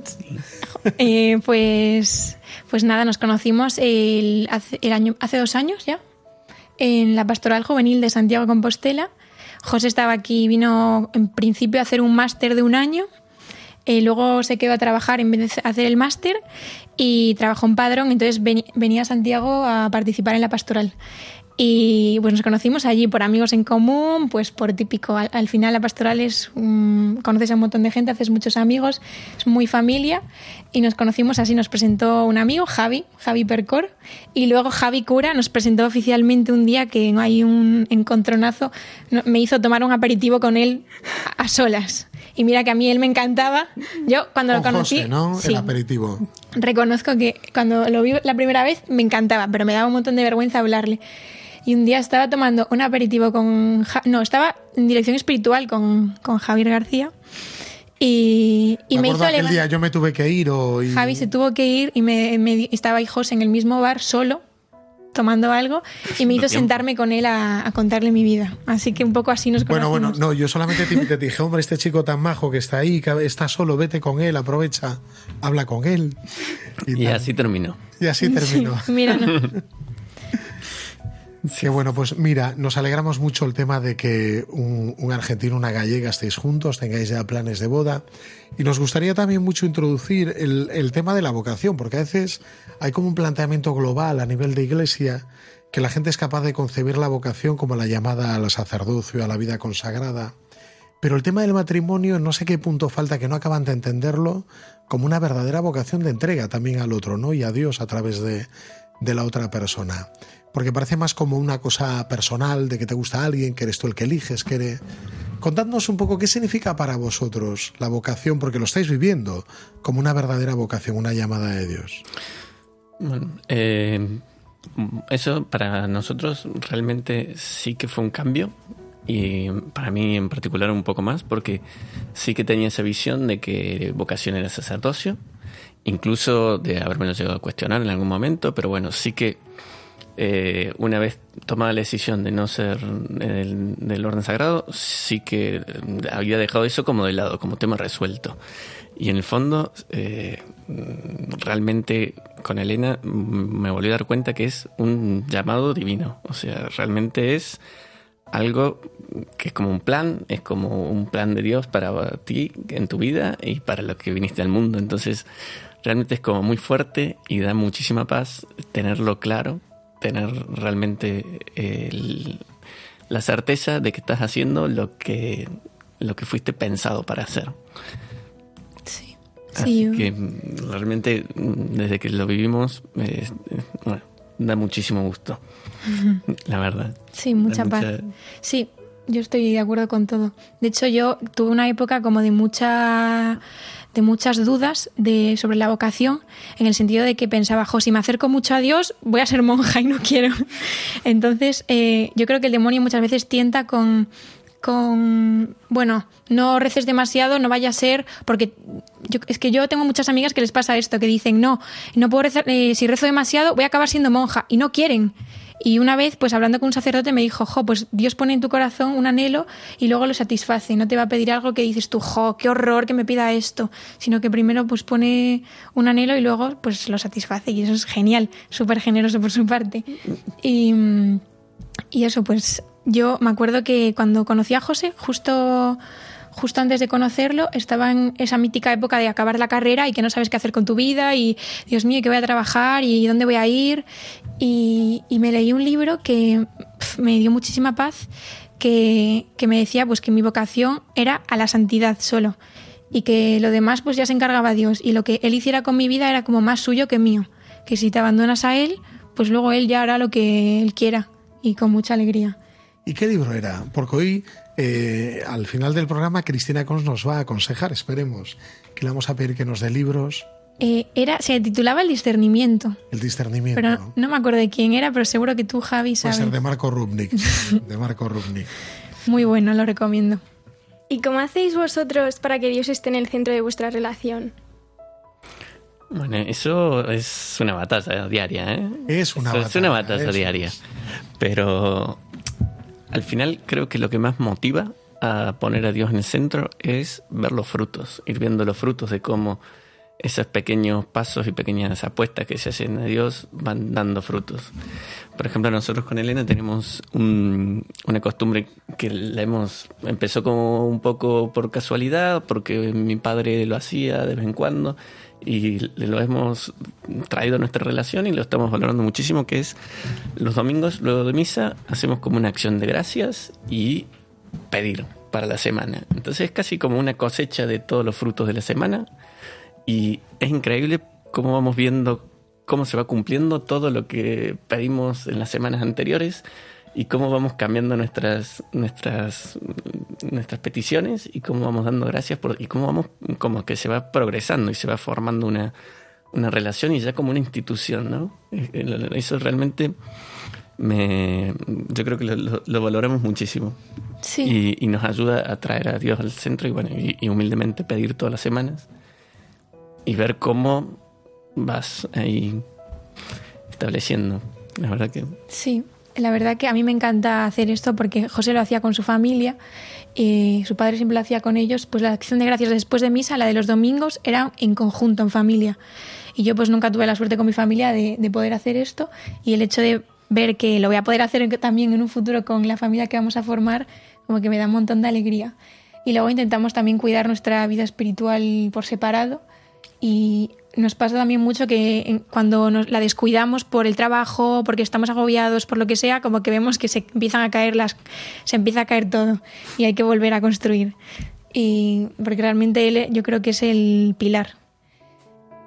Eh, pues, pues nada, nos conocimos el, hace, el año, hace dos años ya, en la Pastoral Juvenil de Santiago de Compostela. José estaba aquí, vino en principio a hacer un máster de un año, eh, luego se quedó a trabajar en vez de hacer el máster y trabajó en Padrón, entonces venía a Santiago a participar en la pastoral. Y pues nos conocimos allí por amigos en común, pues por típico. Al, al final la pastoral es, mm, conoces a un montón de gente, haces muchos amigos, es muy familia. Y nos conocimos así, nos presentó un amigo, Javi, Javi Percor. Y luego Javi Cura nos presentó oficialmente un día que hay un encontronazo, me hizo tomar un aperitivo con él a solas. Y mira que a mí él me encantaba. Yo cuando lo Con conocí... José, ¿no? sí, El aperitivo. reconozco que cuando lo vi la primera vez me encantaba, pero me daba un montón de vergüenza hablarle. Y un día estaba tomando un aperitivo con... Ja- no, estaba en dirección espiritual con, con Javier García. Y, y Me me hizo levantar... día yo me tuve que ir o... y- Javi se tuvo que ir y me, me estaba ahí José en el mismo bar solo tomando algo y me hizo tiempo. sentarme con él a, a contarle mi vida. Así que un poco así nos Bueno, conocimos. bueno, no, yo solamente te, te dije, hombre, este chico tan majo que está ahí, que está solo, vete con él, aprovecha, habla con él. Y tal. así terminó. Y así [laughs] terminó. Mira, no. [laughs] Que bueno, pues mira, nos alegramos mucho el tema de que un, argentino una gallega estéis juntos, tengáis ya planes de boda. Y nos gustaría también mucho introducir el, tema de la vocación, porque a veces hay como un planteamiento global a nivel de iglesia que la gente es capaz de concebir la vocación como la llamada al sacerdocio, a la vida consagrada. Pero el tema del matrimonio, no sé qué punto falta que no acaban de entenderlo como una verdadera vocación de entrega también al otro, ¿no? Y a Dios a través de la otra persona. Porque parece más como una cosa personal, de que te gusta alguien, que eres tú el que eliges, que eres... Contadnos un poco qué significa para vosotros la vocación, porque lo estáis viviendo como una verdadera vocación, una llamada de Dios. Bueno, eh, eso para nosotros realmente sí que fue un cambio y para mí en particular un poco más porque sí que tenía esa visión de que vocación era sacerdocio, incluso de haberme llegado a cuestionar en algún momento, pero bueno, sí que eh, una vez tomada la decisión de no ser del, del orden sagrado, sí que había dejado eso como de lado, como tema resuelto. Y en el fondo, eh, realmente con Elena me volví a dar cuenta que es un llamado divino. O sea, realmente es algo que es como un plan, es como un plan de Dios para ti en tu vida y para lo que viniste al mundo. Entonces, realmente es como muy fuerte y da muchísima paz tenerlo claro, tener realmente el- la certeza de que estás haciendo lo que, lo que fuiste pensado para hacer. Sí. Así Sí, que realmente desde que lo vivimos, eh, eh, bueno, da muchísimo gusto, [laughs] la verdad. Sí, mucha Da paz. mucha- Sí, yo estoy de acuerdo con todo. De hecho, yo tuve una época como de mucha de muchas dudas de, sobre la vocación, en el sentido de que pensaba, jo, si me acerco mucho a Dios, voy a ser monja y no quiero. [laughs] Entonces, eh, yo creo que el demonio muchas veces tienta con, con, bueno, no reces demasiado, no vaya a ser, porque yo, es que yo tengo muchas amigas que les pasa esto, que dicen, no, no puedo rezar, eh, si rezo demasiado voy a acabar siendo monja, y no quieren. Y una vez, pues hablando con un sacerdote, me dijo, jo, pues Dios pone en tu corazón un anhelo y luego lo satisface. No te va a pedir algo que dices tú, jo, qué horror que me pida esto, sino que primero pues pone un anhelo y luego pues lo satisface. Y eso es genial, súper generoso por su parte. Y, y eso, pues yo me acuerdo que cuando conocí a José, justo justo antes de conocerlo, estaba en esa mítica época de acabar la carrera y que no sabes qué hacer con tu vida y, Dios mío, ¿qué voy a trabajar y dónde voy a ir? Y, me leí un libro que me dio muchísima paz, que, que me decía pues que mi vocación era a la santidad solo y que lo demás pues ya se encargaba Dios y lo que Él hiciera con mi vida era como más suyo que mío, que si te abandonas a Él, pues luego Él ya hará lo que Él quiera y con mucha alegría. ¿Y qué libro era? Porque hoy, eh, al final del programa, Cristina Cons nos va a aconsejar, esperemos, que le vamos a pedir que nos dé libros, Eh, era, se titulaba El discernimiento, el discernimiento. pero no me acuerdo de quién era, pero seguro que tú, Javi, Puede sabes. ser de Marco Rubnik. [laughs] de Marco Rubnik. Muy bueno, lo recomiendo. ¿Y cómo hacéis vosotros para que Dios esté en el centro de vuestra relación? Bueno, eso es una batalla diaria, ¿eh? Es una Eso Es una batalla, batalla diaria. Pero al final creo que lo que más motiva a poner a Dios en el centro es ver los frutos, ir viendo los frutos de cómo esos pequeños pasos y pequeñas apuestas que se hacen a Dios van dando frutos. Por ejemplo, nosotros con Elena tenemos un- una costumbre que la hemos empezó como un poco por casualidad, porque mi padre lo hacía de vez en cuando y lo hemos traído a nuestra relación y lo estamos valorando muchísimo, que es los domingos luego de misa hacemos como una acción de gracias y pedir para la semana. Entonces es casi como una cosecha de todos los frutos de la semana y es increíble cómo vamos viendo cómo se va cumpliendo todo lo que pedimos en las semanas anteriores y cómo vamos cambiando nuestras nuestras nuestras peticiones y cómo vamos dando gracias por y cómo vamos como que se va progresando y se va formando una una relación y ya como una institución, ¿no? Eso realmente me yo creo que lo, lo- lo valoramos muchísimo Sí. y, y nos ayuda a traer a Dios al centro y bueno y, y humildemente pedir todas las semanas y ver cómo vas ahí estableciendo. La verdad que Sí, la verdad que a mí me encanta hacer esto porque José lo hacía con su familia y su padre siempre lo hacía con ellos. Pues la acción de gracias después de misa, la de los domingos, era en conjunto, en familia. Y yo pues nunca tuve la suerte con mi familia de, de poder hacer esto y el hecho de ver que lo voy a poder hacer también en un futuro con la familia que vamos a formar, como que me da un montón de alegría. Y luego intentamos también cuidar nuestra vida espiritual por separado y nos pasa también mucho que cuando nos la descuidamos por el trabajo, porque estamos agobiados, por lo que sea, como que vemos que se empiezan a caer las, se empieza a caer todo y hay que volver a construir. Y porque realmente él yo creo que es el pilar.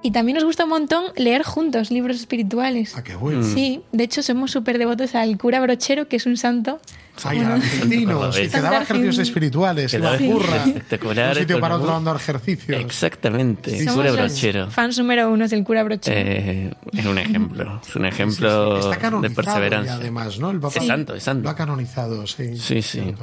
Y también nos gusta un montón leer juntos libros espirituales. Ah, qué bueno. Sí, de hecho somos súper devotos al cura brochero, que es un santo. Ay, argentinos, y que daba ejercicios espirituales, Que iba daba a burra. espectacular, Un sitio para otro dando ejercicios. Exactamente, Sí, cura brochero. Fans número uno del cura brochero. Eh, es un ejemplo, [laughs] es un ejemplo de perseverancia. además, ¿no? El Papa Es santo, es santo. Lo ha canonizado, sí. Sí.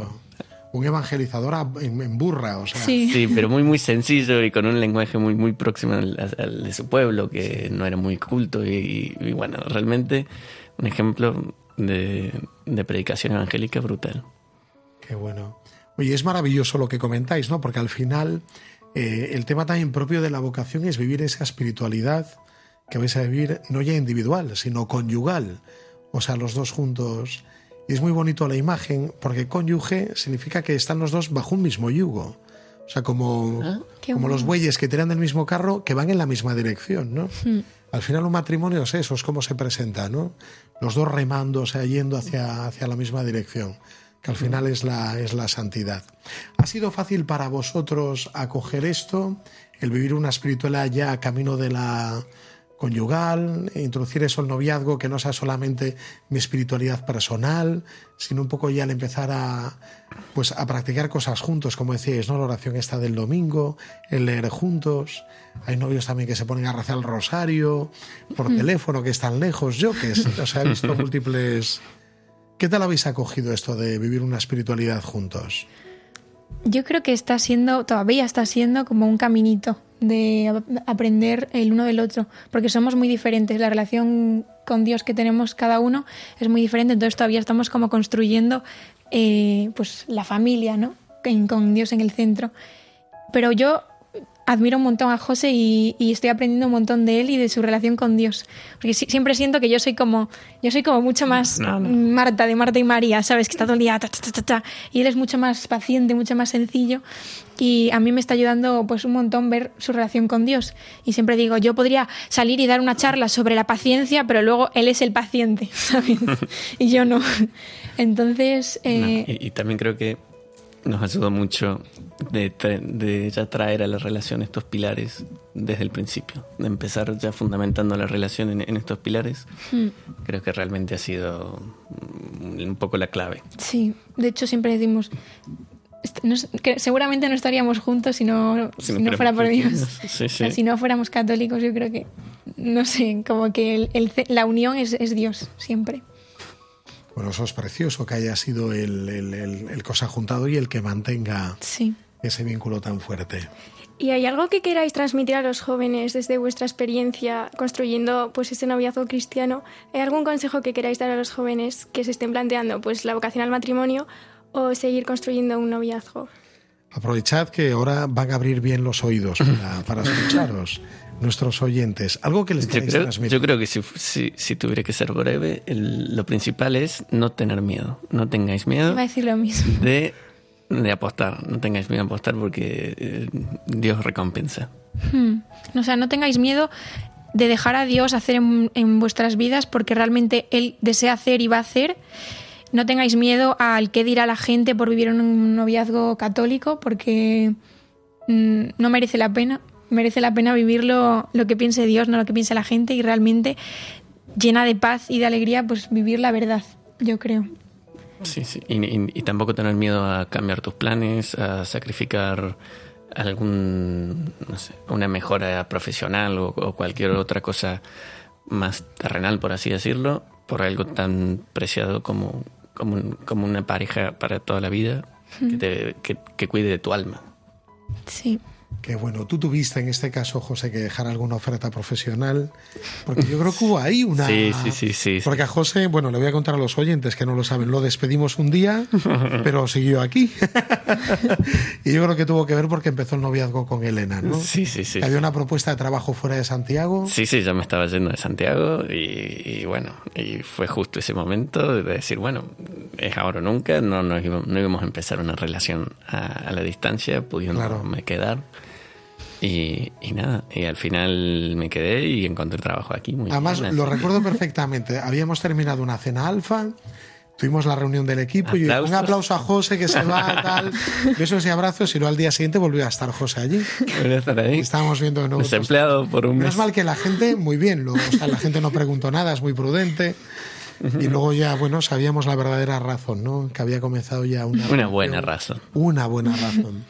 Un evangelizador en, en burra, o sea. Sí. Sí, [laughs] pero muy muy sencillo y con un lenguaje muy muy próximo al, al de su pueblo, que no era muy culto y, y bueno, realmente un ejemplo de, de predicación evangélica brutal. Qué bueno. Oye, es maravilloso lo que comentáis, ¿no? Porque al final eh, el tema también propio de la vocación es vivir esa espiritualidad que vais a vivir no ya individual, sino conyugal. O sea, los dos juntos. Y es muy bonito la imagen, porque cónyuge significa que están los dos bajo un mismo yugo. O sea, como, Qué como bueno. los bueyes que tiran del mismo carro que van en la misma dirección, ¿no? Al final un matrimonio es eso, es como se presenta, ¿no? Los dos remando, o sea, yendo hacia, hacia la misma dirección, que al final es la, es la santidad. ¿Ha sido fácil para vosotros acoger esto, el vivir una espiritualidad ya camino de la conyugal, introducir eso el noviazgo, que no sea solamente mi espiritualidad personal, sino un poco ya el empezar a, pues, a practicar cosas juntos, como decíais, ¿no? La oración esta del domingo, el leer juntos. Hay novios también que se ponen a rezar el rosario por teléfono, que están lejos. Yo que o sea, he visto [laughs] múltiples... ¿Qué tal habéis acogido esto de vivir una espiritualidad juntos? Yo creo que está siendo, todavía está siendo como un caminito de ap- aprender el uno del otro, porque somos muy diferentes. La relación con Dios que tenemos cada uno es muy diferente, entonces todavía estamos como construyendo eh, pues la familia, ¿no? Con Dios en el centro. Pero yo admiro un montón a José y, y estoy aprendiendo un montón de él y de su relación con Dios. Porque si- siempre siento que yo soy como, yo soy como mucho más No, no. Marta, de Marta y María, ¿sabes? Que está todo el día ta, ta, ta, y él es mucho más paciente, mucho más sencillo y a mí me está ayudando pues un montón ver su relación con Dios. Y siempre digo, yo podría salir y dar una charla sobre la paciencia, pero luego él es el paciente, [laughs] ¿sabes? y yo no. [laughs] Entonces, No, eh, y, y también creo que nos ayudó mucho de, de ya traer a la relación estos pilares desde el principio, de empezar ya fundamentando la relación en, en estos pilares. Hmm. Creo que realmente ha sido mm, un poco la clave. sí, de hecho siempre decimos... no que seguramente no estaríamos juntos si no, Si si no no fuera por Dios. [laughs] Sí, sí. Si no fuéramos católicos, yo creo que, no sé, como que el- el la unión es, es Dios, siempre. Bueno, eso es precioso que haya sido el, el, el- el ha juntado y el que mantenga Sí. Ese vínculo tan fuerte. ¿Y hay algo que queráis transmitir a los jóvenes desde vuestra experiencia construyendo pues ese noviazgo cristiano? ¿Hay algún consejo que queráis dar a los jóvenes que se estén planteando pues la vocación al matrimonio o seguir construyendo un noviazgo? Aprovechad que ahora van a abrir bien los oídos para, [laughs] para escucharos, nuestros oyentes. Algo que les Yo queráis creo, transmitir. yo creo que si, si, si tuviera que ser breve, el- lo principal es no tener miedo. No tengáis miedo Iba a decir lo mismo. de, de apostar. No tengáis miedo de apostar porque eh, Dios recompensa. Hmm. O sea, no tengáis miedo de dejar a Dios hacer en, en vuestras vidas porque realmente Él desea hacer y va a hacer. No tengáis miedo al qué dirá la gente por vivir en un noviazgo católico porque mm, no merece la pena. Merece la pena vivirlo lo que piense Dios, no lo que piense la gente y realmente llena de paz y de alegría, pues vivir la verdad, yo creo. Sí, sí. Y, y- y tampoco tener miedo a cambiar tus planes, a sacrificar algún, no sé, una mejora profesional o, o cualquier otra cosa más terrenal, por así decirlo, por algo tan preciado como, como, un- como una pareja para toda la vida que, te- que- que cuide de tu alma. Sí. Que bueno, tú tuviste en este caso, José, que dejar alguna oferta profesional, porque yo creo que hubo ahí una... Sí, sí, sí, sí. Porque a José, bueno, le voy a contar a los oyentes que no lo saben, lo despedimos un día, [laughs] pero siguió aquí. [laughs] y yo creo que tuvo que ver porque empezó el noviazgo con Elena, ¿no? Sí, sí, sí. Que había una propuesta de trabajo fuera de Santiago. Sí, sí, yo me estaba yendo de Santiago y, y bueno, y fue justo ese momento de decir, bueno, es ahora o nunca, no, no, no íbamos a empezar una relación a, a la distancia, pudiendo Claro. me quedar. Y, y nada, y al final me quedé y encontré trabajo aquí. Muy Además, bien, lo recuerdo perfectamente. Habíamos terminado una cena alfa, tuvimos la reunión del equipo y Aplausos. un aplauso a José que se va, tal, [laughs] besos y abrazos, y luego al día siguiente volvió a estar José allí. Voy a estar ahí, Estábamos viendo de nuevo. desempleado por un mes. mal que la gente, muy bien, lo- o sea, la gente no preguntó nada, es muy prudente. Y luego ya, bueno, sabíamos la verdadera razón, ¿no? Que había comenzado ya una... Una buena razón. Una buena razón.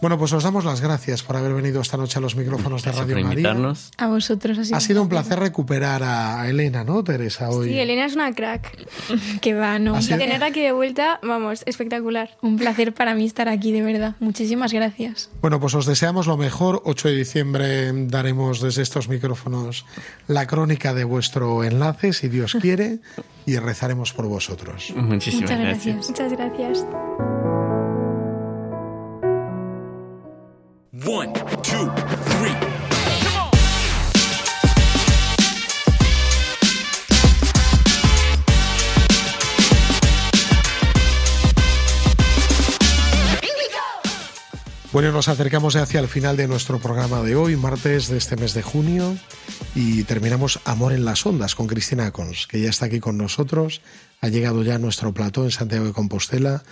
Bueno, pues os damos las gracias por haber venido esta noche a los micrófonos de Gracias Radio por María. invitarnos. A vosotros Ha sido un placer recuperar a Elena, ¿no, Teresa? Hoy. Sí, Elena es una crack. [laughs] Que va, no. Sido- tener aquí de vuelta, vamos, espectacular. Un placer para mí estar aquí, de verdad. Muchísimas gracias. Bueno, pues os deseamos lo mejor. 8 de diciembre daremos desde estos micrófonos la crónica de vuestro enlace, si Dios quiere, y rezaremos por vosotros. Muchísimas Muchas gracias. gracias. Muchas gracias. One, two, three. Bueno, nos acercamos hacia el final de nuestro programa de hoy, martes de este mes de junio, y terminamos Amor en las Ondas con Cristina Cons, que ya está aquí con nosotros. Ha llegado ya a nuestro plató en Santiago de Compostela.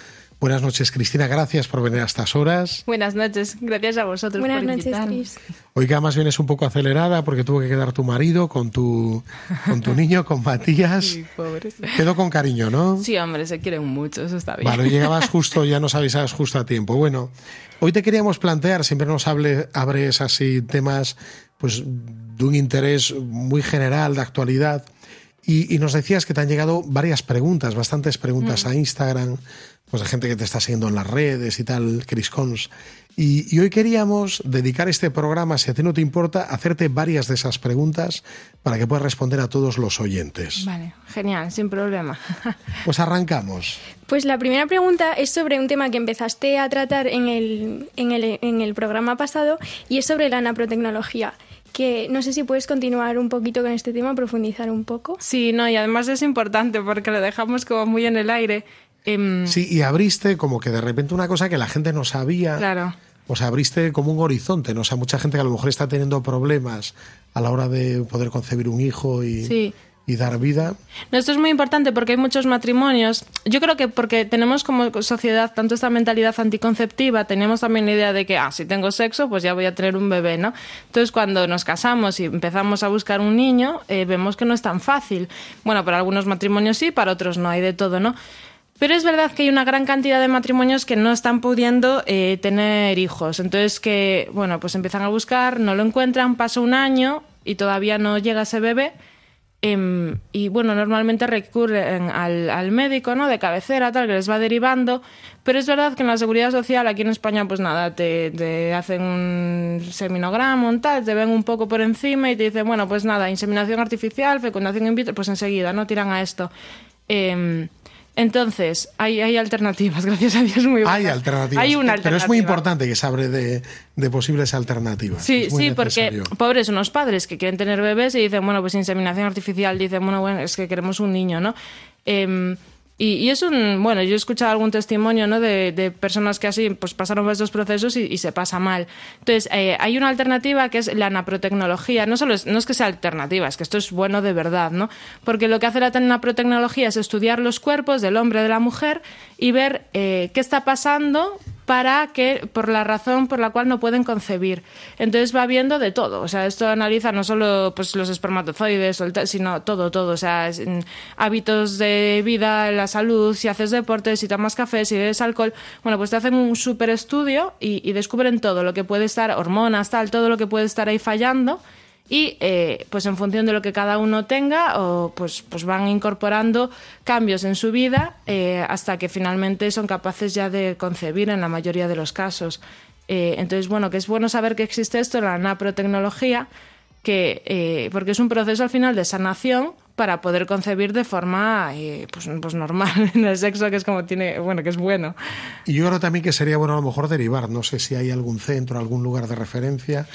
Buenas noches, Cristina. Gracias por venir a estas horas. Buenas noches, gracias a vosotros Buenas por noches. Cris. Hoy que además vienes un poco acelerada porque tuvo que quedar tu marido con tu, con tu niño, con Matías. Sí, pobres. Quedó con cariño, ¿no? Sí, hombre, se quieren mucho, eso está bien. Vale, llegabas justo, ya nos avisabas justo a tiempo. Bueno, hoy te queríamos plantear, siempre nos hable, abres así temas pues de un interés muy general, de actualidad, Y, y nos decías que te han llegado varias preguntas, bastantes preguntas Mm. a Instagram, pues de gente que te está siguiendo en las redes y tal, Chris Cons. Y, y hoy queríamos dedicar este programa, si a ti no te importa, hacerte varias de esas preguntas para que puedas responder a todos los oyentes. Vale, genial, sin problema. [laughs] Pues arrancamos. Pues la primera pregunta es sobre un tema que empezaste a tratar en el, en el, en el programa pasado y es sobre la naprotecnología. Que no sé si puedes continuar un poquito con este tema, profundizar un poco. Sí, no, y además es importante porque lo dejamos como muy en el aire. Em, Sí, y abriste como que de repente una cosa que la gente no sabía. Claro. O sea, abriste como un horizonte, ¿no? O sea, mucha gente que a lo mejor está teniendo problemas a la hora de poder concebir un hijo y, Sí. Y dar vida. No, esto es muy importante porque hay muchos matrimonios. Yo creo que porque tenemos como sociedad tanto esta mentalidad anticonceptiva, tenemos también la idea de que, ah, si tengo sexo, pues ya voy a tener un bebé, ¿no? Entonces, cuando nos casamos y empezamos a buscar un niño, eh, vemos que no es tan fácil. Bueno, para algunos matrimonios sí, para otros no, hay de todo, ¿no? Pero es verdad que hay una gran cantidad de matrimonios que no están pudiendo eh, tener hijos. Entonces que, bueno, pues empiezan a buscar, no lo encuentran, pasa un año y todavía no llega ese bebé. Em, y bueno, normalmente recurren al, al médico, ¿no? De cabecera, tal, que les va derivando. Pero es verdad que en la seguridad social aquí en España, pues nada, te, te hacen un seminograma, un tal, te ven un poco por encima y te dicen, bueno, pues nada, inseminación artificial, fecundación in vitro, pues enseguida, ¿no? Tiran a esto. Em, entonces, hay, hay alternativas, [laughs] gracias a Dios, muy Hay buenas. alternativas. Hay una Pero es muy alternativa. importante que se abre de, de posibles alternativas. Sí, sí, porque pobres unos padres que quieren tener bebés y dicen, bueno, pues inseminación artificial, dicen, bueno, bueno, es que queremos un niño, ¿no? Em, y, y es un, bueno, yo he escuchado algún testimonio, ¿no? De, de personas que así, pues pasaron por estos procesos y, y se pasa mal. Entonces, eh, hay una alternativa que es la naprotecnología. No solo es, no es que sea alternativa, es que esto es bueno de verdad, ¿no? Porque lo que hace la naprotecnología es estudiar los cuerpos del hombre y de la mujer y ver eh, qué está pasando para que, por la razón por la cual no pueden concebir. Entonces va viendo de todo. O sea, esto analiza no solo pues, los espermatozoides, sino todo, todo. O sea, mm, hábitos de vida, la salud, si haces deporte, si tomas café, si bebes alcohol. Bueno, pues te hacen un súper estudio y, y descubren todo lo que puede estar, hormonas, tal, todo lo que puede estar ahí fallando. Y eh, pues en función de lo que cada uno tenga, o, pues, pues van incorporando cambios en su vida eh, hasta que finalmente son capaces ya de concebir en la mayoría de los casos. Eh, entonces, bueno, que es bueno saber que existe esto, la naprotecnología, que, eh, porque es un proceso al final de sanación para poder concebir de forma eh, pues, pues normal [laughs] en el sexo, que es como tiene, bueno, que es bueno. Y yo creo también que sería bueno a lo mejor derivar. No sé si hay algún centro, algún lugar de referencia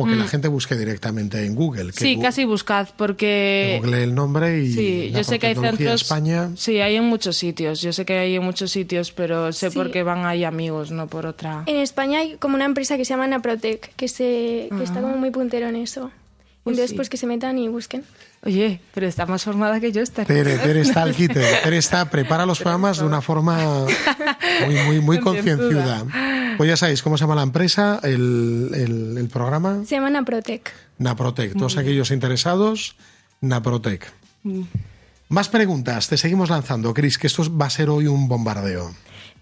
o que Mm. la gente busque directamente en Google. Que Sí, Gu- casi buscad, porque... Google el nombre y Sí, yo sé que hay centros. España. Sí, hay en muchos sitios. Yo sé que hay en muchos sitios, pero sé Sí. por qué van ahí amigos, no por otra. En España hay como una empresa que se llama Naprotec, que, se, que está Ah. como muy puntero en eso. Pues Entonces, sí. pues que se metan y busquen. Oye, pero está más formada que yo esta. Tere, Tere está al [laughs] quite. Tere está, prepara los programas de una forma muy, muy, muy concienzuda. Pues ya sabéis cómo se llama la empresa, el, el- el programa Se llama Naprotec. Naprotec. Todos aquellos interesados, Naprotec. Mm. Más preguntas, te seguimos lanzando, Cris, que esto va a ser hoy un bombardeo.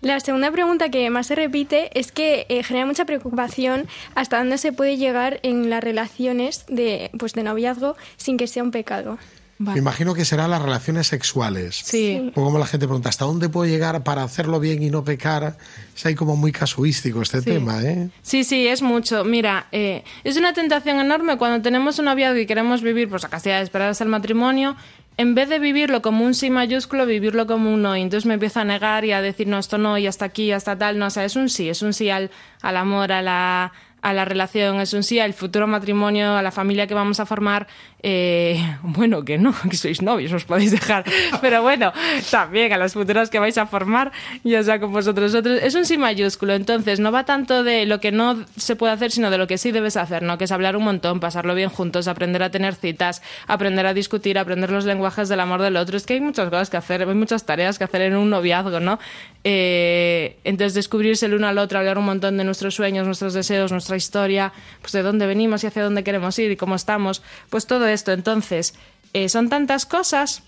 La segunda pregunta que más se repite es que eh, genera mucha preocupación hasta dónde se puede llegar en las relaciones de, pues, de noviazgo sin que sea un pecado. Me imagino que serán las relaciones sexuales. Sí. Un poco como la gente pregunta, ¿hasta dónde puedo llegar para hacerlo bien y no pecar? Es ahí como muy casuístico este Sí. tema, ¿eh? Sí, sí, es mucho. Mira, eh, es una tentación enorme cuando tenemos un noviazgo y queremos vivir pues, la castidad de esperar hasta el matrimonio. En vez de vivirlo como un sí mayúsculo, vivirlo como un no. Y entonces me empiezo a negar y a decir, no, esto no, y hasta aquí, hasta tal. No, o sea, es un sí, es un sí al, al amor, a la, a la relación, es un sí al futuro matrimonio, a la familia que vamos a formar. Eh, bueno, que no, que sois novios, os podéis dejar. Pero bueno, también a las futuras que vais a formar, ya sea con vosotros otros. Es un sí mayúsculo, entonces no va tanto de lo que no se puede hacer, sino de lo que sí debes hacer, ¿no? Que es hablar un montón, pasarlo bien juntos, aprender a tener citas, aprender a discutir, aprender los lenguajes del amor del otro. Es que hay muchas cosas que hacer, hay muchas tareas que hacer en un noviazgo, ¿no? Eh, entonces descubrirse el uno al otro, hablar un montón de nuestros sueños, nuestros deseos, nuestra historia, pues de dónde venimos y hacia dónde queremos ir y cómo estamos, pues todo esto. Entonces, eh, son tantas cosas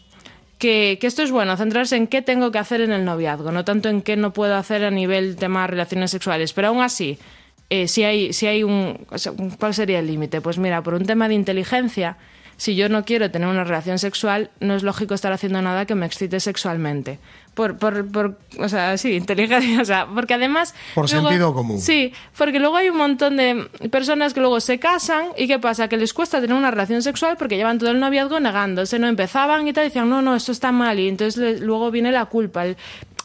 que, esto es bueno, centrarse en qué tengo que hacer en el noviazgo, no tanto en qué no puedo hacer a nivel tema relaciones sexuales. Pero aún así, eh, si hay, si hay un, ¿cuál sería el límite? Pues mira, por un tema de inteligencia, si yo no quiero tener una relación sexual, no es lógico estar haciendo nada que me excite sexualmente. Por, por, por o sea, sí, inteligencia, [laughs] o sea, porque además... Por luego- sentido común. Sí, porque luego hay un montón de personas que luego se casan y ¿qué pasa? Que les cuesta tener una relación sexual porque llevan todo el noviazgo negándose, no empezaban y tal, y decían, no, no, esto está mal, y entonces luego viene la culpa. el-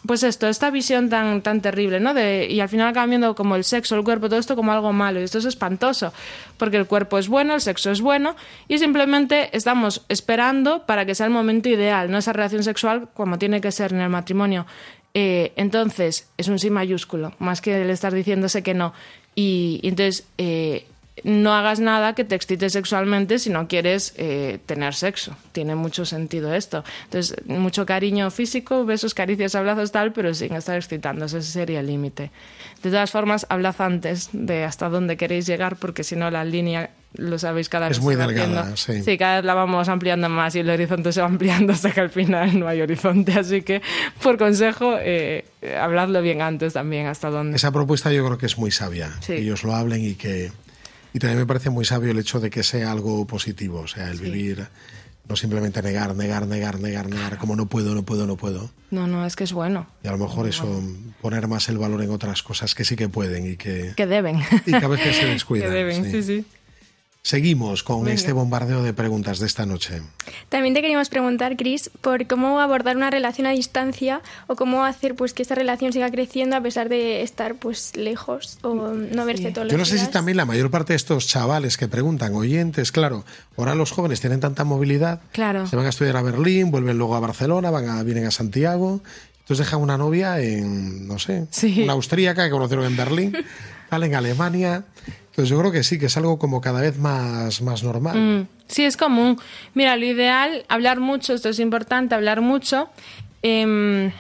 pues esto, esta visión tan, tan terrible, ¿no? De, y al final acaban viendo como el sexo, el cuerpo, todo esto como algo malo. Y esto es espantoso, porque el cuerpo es bueno, el sexo es bueno, y simplemente estamos esperando para que sea el momento ideal, ¿no? Esa relación sexual como tiene que ser en el matrimonio. Eh, entonces, es un sí mayúsculo, más que el estar diciéndose que no. Y, entonces, eh, no hagas nada que te excite sexualmente si no quieres eh, tener sexo. Tiene mucho sentido esto. Entonces, mucho cariño físico, besos, caricias, abrazos, tal, pero sin estar excitándose. Ese sería el límite. De todas formas, hablad antes de hasta dónde queréis llegar, porque si no, la línea, lo sabéis, cada vez Es muy delgada, haciendo. sí. cada vez la vamos ampliando más y el horizonte se va ampliando hasta que al final no hay horizonte. [laughs] Así que, por consejo, eh, eh, habladlo bien antes también, hasta dónde. Esa propuesta yo creo que es muy sabia, Sí. que ellos lo hablen y que... Y también me parece muy sabio el hecho de que sea algo positivo, o sea, el vivir, no simplemente negar, negar, negar, negar, negar, como no puedo, no puedo, no puedo. No, no, es que es bueno. Y a lo mejor eso, poner más el valor en otras cosas que sí que pueden y que, Que deben. y que a veces se descuidan. [laughs] que deben, sí. sí, sí. Seguimos con Venga. este bombardeo de preguntas de esta noche. También te queríamos preguntar, Chris, por cómo abordar una relación a distancia o cómo hacer pues que esta relación siga creciendo a pesar de estar pues lejos o no verse todos los Yo no sé si días. también la mayor parte de estos chavales que preguntan, oyentes, claro, ahora los jóvenes tienen tanta movilidad, Claro. se van a estudiar a Berlín, vuelven luego a Barcelona, van a, vienen a Santiago, entonces dejan una novia en, no sé, una austríaca que conocieron en Berlín, [laughs] tal, en Alemania. Entonces yo creo que sí, que es algo como cada vez más, más normal. Mm, sí, es común. Mira, lo ideal, hablar mucho, esto es importante, hablar mucho. Em,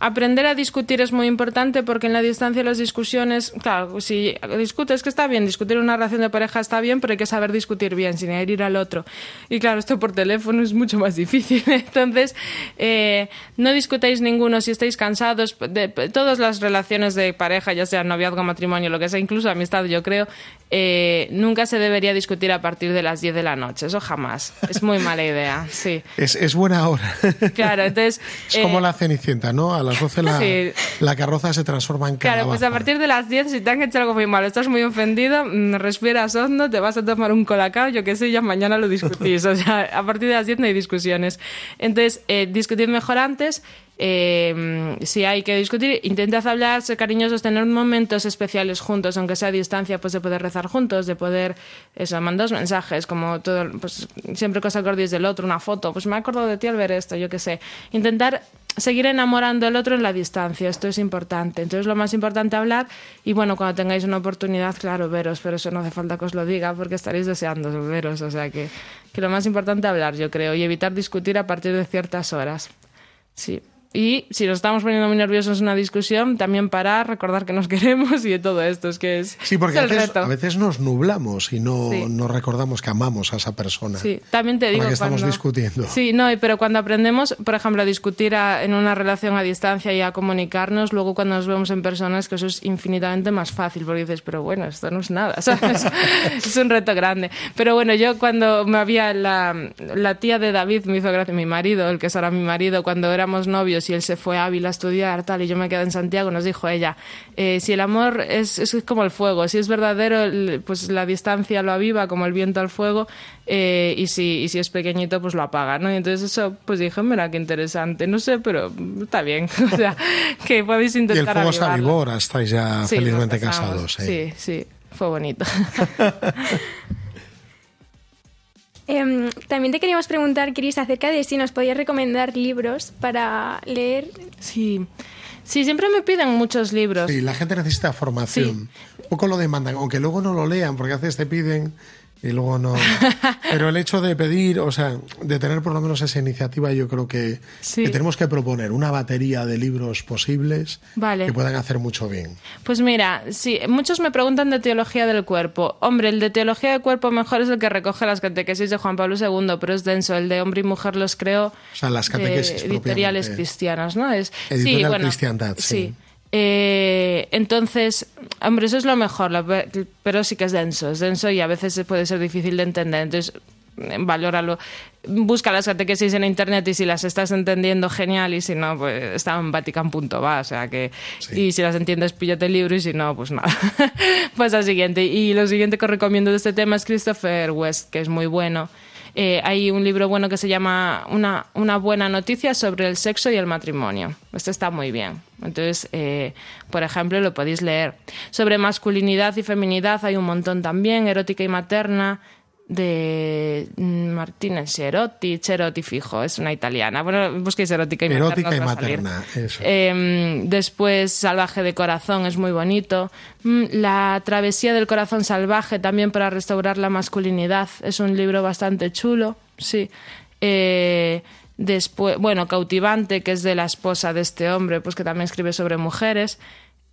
aprender a discutir es muy importante porque en la distancia las discusiones, claro, si discutes que está bien, discutir una relación de pareja está bien, pero hay que saber discutir bien, sin herir al otro. Y claro, esto por teléfono es mucho más [laughs] difícil. Entonces, eh, no discutáis ninguno si estáis cansados. De, de todas las relaciones de pareja, ya sea noviazgo, matrimonio, lo que sea, incluso amistad, yo creo, eh, nunca se debería discutir a partir de las 10 de la noche. Eso jamás. Es muy mala idea, sí. Es, es buena hora. Claro, entonces... Es como eh, la cenicienta, ¿no? A las 12 la, Sí. la carroza se transforma en Claro, calabaza. pues a partir de las 10, si te han hecho algo muy malo, estás muy ofendido, mm, respiras hondo, te vas a tomar un colacao, yo qué sé, ya mañana lo discutís. O sea, a partir de las 10 no hay discusiones. Entonces, eh, discutid mejor antes. eh, si hay que discutir, intentad hablar, ser cariñosos, tener momentos especiales juntos, aunque sea a distancia, pues de poder rezar juntos, de poder, eso, mandar mensajes, como todo, pues siempre que os acordéis del otro, una foto, pues me he acordado de ti al ver esto, yo qué sé. Intentar seguir enamorando al otro en la distancia, esto es importante. Entonces, lo más importante hablar y bueno, cuando tengáis una oportunidad, claro, veros, pero eso no hace falta que os lo diga porque estaréis deseando veros, o sea que, que lo más importante hablar, yo creo, y evitar discutir a partir de ciertas horas. Sí. Y si nos estamos poniendo muy nerviosos en una discusión, también parar, recordar que nos [laughs] queremos y de todo esto, es que es, Sí, porque es a el veces, reto. a veces nos nublamos y no, Sí. no recordamos que amamos a esa persona. Sí, también te con digo la que estamos cuando- discutiendo. Sí, no, pero cuando aprendemos, por ejemplo, a discutir a- en una relación a distancia y a comunicarnos, luego cuando nos vemos en persona es que eso es infinitamente más fácil, porque dices, pero bueno, esto no es nada, [laughs] ¿sabes? es un reto grande. Pero bueno, yo cuando me había la, la tía de David me hizo gracia, mi marido, el que es ahora mi marido, cuando éramos novios y él se fue a Ávila a estudiar tal y yo me quedé en Santiago, nos dijo ella, eh, si el amor es, es como el fuego, si es verdadero, el- pues la distancia lo aviva como el viento al fuego eh, y, si, y si es pequeñito, pues lo apaga, ¿no? Y entonces eso, pues dije, mira, qué interesante, no sé, pero está bien, [laughs] o sea, que podéis Y el intentar fuego avivó, ahora estáis ya Sí, felizmente casados. ¿eh? Sí, sí, fue bonito. [laughs] Em, también te queríamos preguntar, Cris, acerca de si nos podías recomendar libros para leer. Sí, sí, siempre me piden muchos libros. Sí, la gente necesita formación. Un poco lo demandan, aunque luego no lo lean, porque a veces te piden y luego no. [laughs] Pero el hecho de pedir, o sea, de tener por lo menos esa iniciativa, yo creo que, Sí. que tenemos que proponer una batería de libros posibles Vale. que puedan hacer mucho bien. Pues mira, sí, muchos me preguntan de teología del cuerpo. Hombre, el de teología del cuerpo mejor es el que recoge las catequesis de Juan Pablo II, pero es denso. El de hombre y mujer los creo O sea, las catequesis de editoriales cristianas, ¿no? Es, Editorial sí, bueno, Cristiandad, sí. Eh, entonces, hombre, eso es lo mejor, pero sí que es denso, es denso y a veces puede ser difícil de entender. Entonces, eh, valóralo. Busca las catequesis en internet y si las estás entendiendo, genial, y si no, pues está en vatican.va, o sea que... Y si las entiendes, píllate el libro, y si no, pues nada. [laughs] pues al siguiente. Y lo siguiente que os recomiendo de este tema es Christopher West, que es muy bueno. Eh, hay un libro bueno que se llama una, una buena noticia sobre el sexo y el matrimonio. Este está muy bien. Entonces, eh, por ejemplo, lo podéis leer. Sobre masculinidad y feminidad hay un montón también, erótica y materna, de Martina Cerotti, Cerotti fijo, es una italiana. Bueno, busquéis erótica y Erótica y materna. materna, eso. Eh, después, Salvaje de Corazón, es muy bonito. Mm, La Travesía del Corazón Salvaje, también para restaurar la masculinidad, es un libro bastante chulo, sí. Eh, después, bueno, Cautivante, que es de la esposa de este hombre, pues que también escribe sobre mujeres.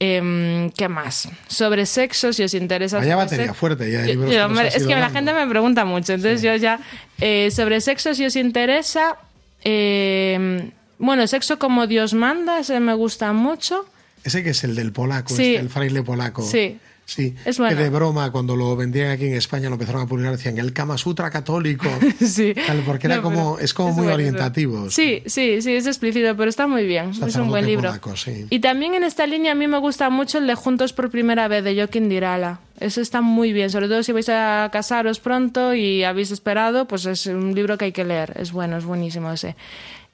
Em, ¿Qué más? Sobre sexo, si os interesa. Vaya batería sexo- fuerte ya nos hombre, has es que la gente me pregunta mucho, entonces yo ya. eh, sobre sexo, si os interesa. eh, bueno, sexo como Dios manda, ese me gusta mucho. Ese que es el del polaco, Sí. este, el fraile polaco. Sí. Sí, Es que bueno. de broma, cuando lo vendían aquí en España, lo empezaron a publicar, decían el Kama Sutra católico. [laughs] sí. Tal, porque era No, como, es como es muy bueno, orientativo. Sí, sí, sí, es explícito, pero está muy bien. Es un buen libro. polaco, sí. Y también en esta línea a mí me gusta mucho el de Juntos por primera vez de Joaquín Dirala. Eso está muy bien, sobre todo si vais a casaros pronto y habéis esperado, pues es un libro que hay que leer. Es bueno, es buenísimo ese.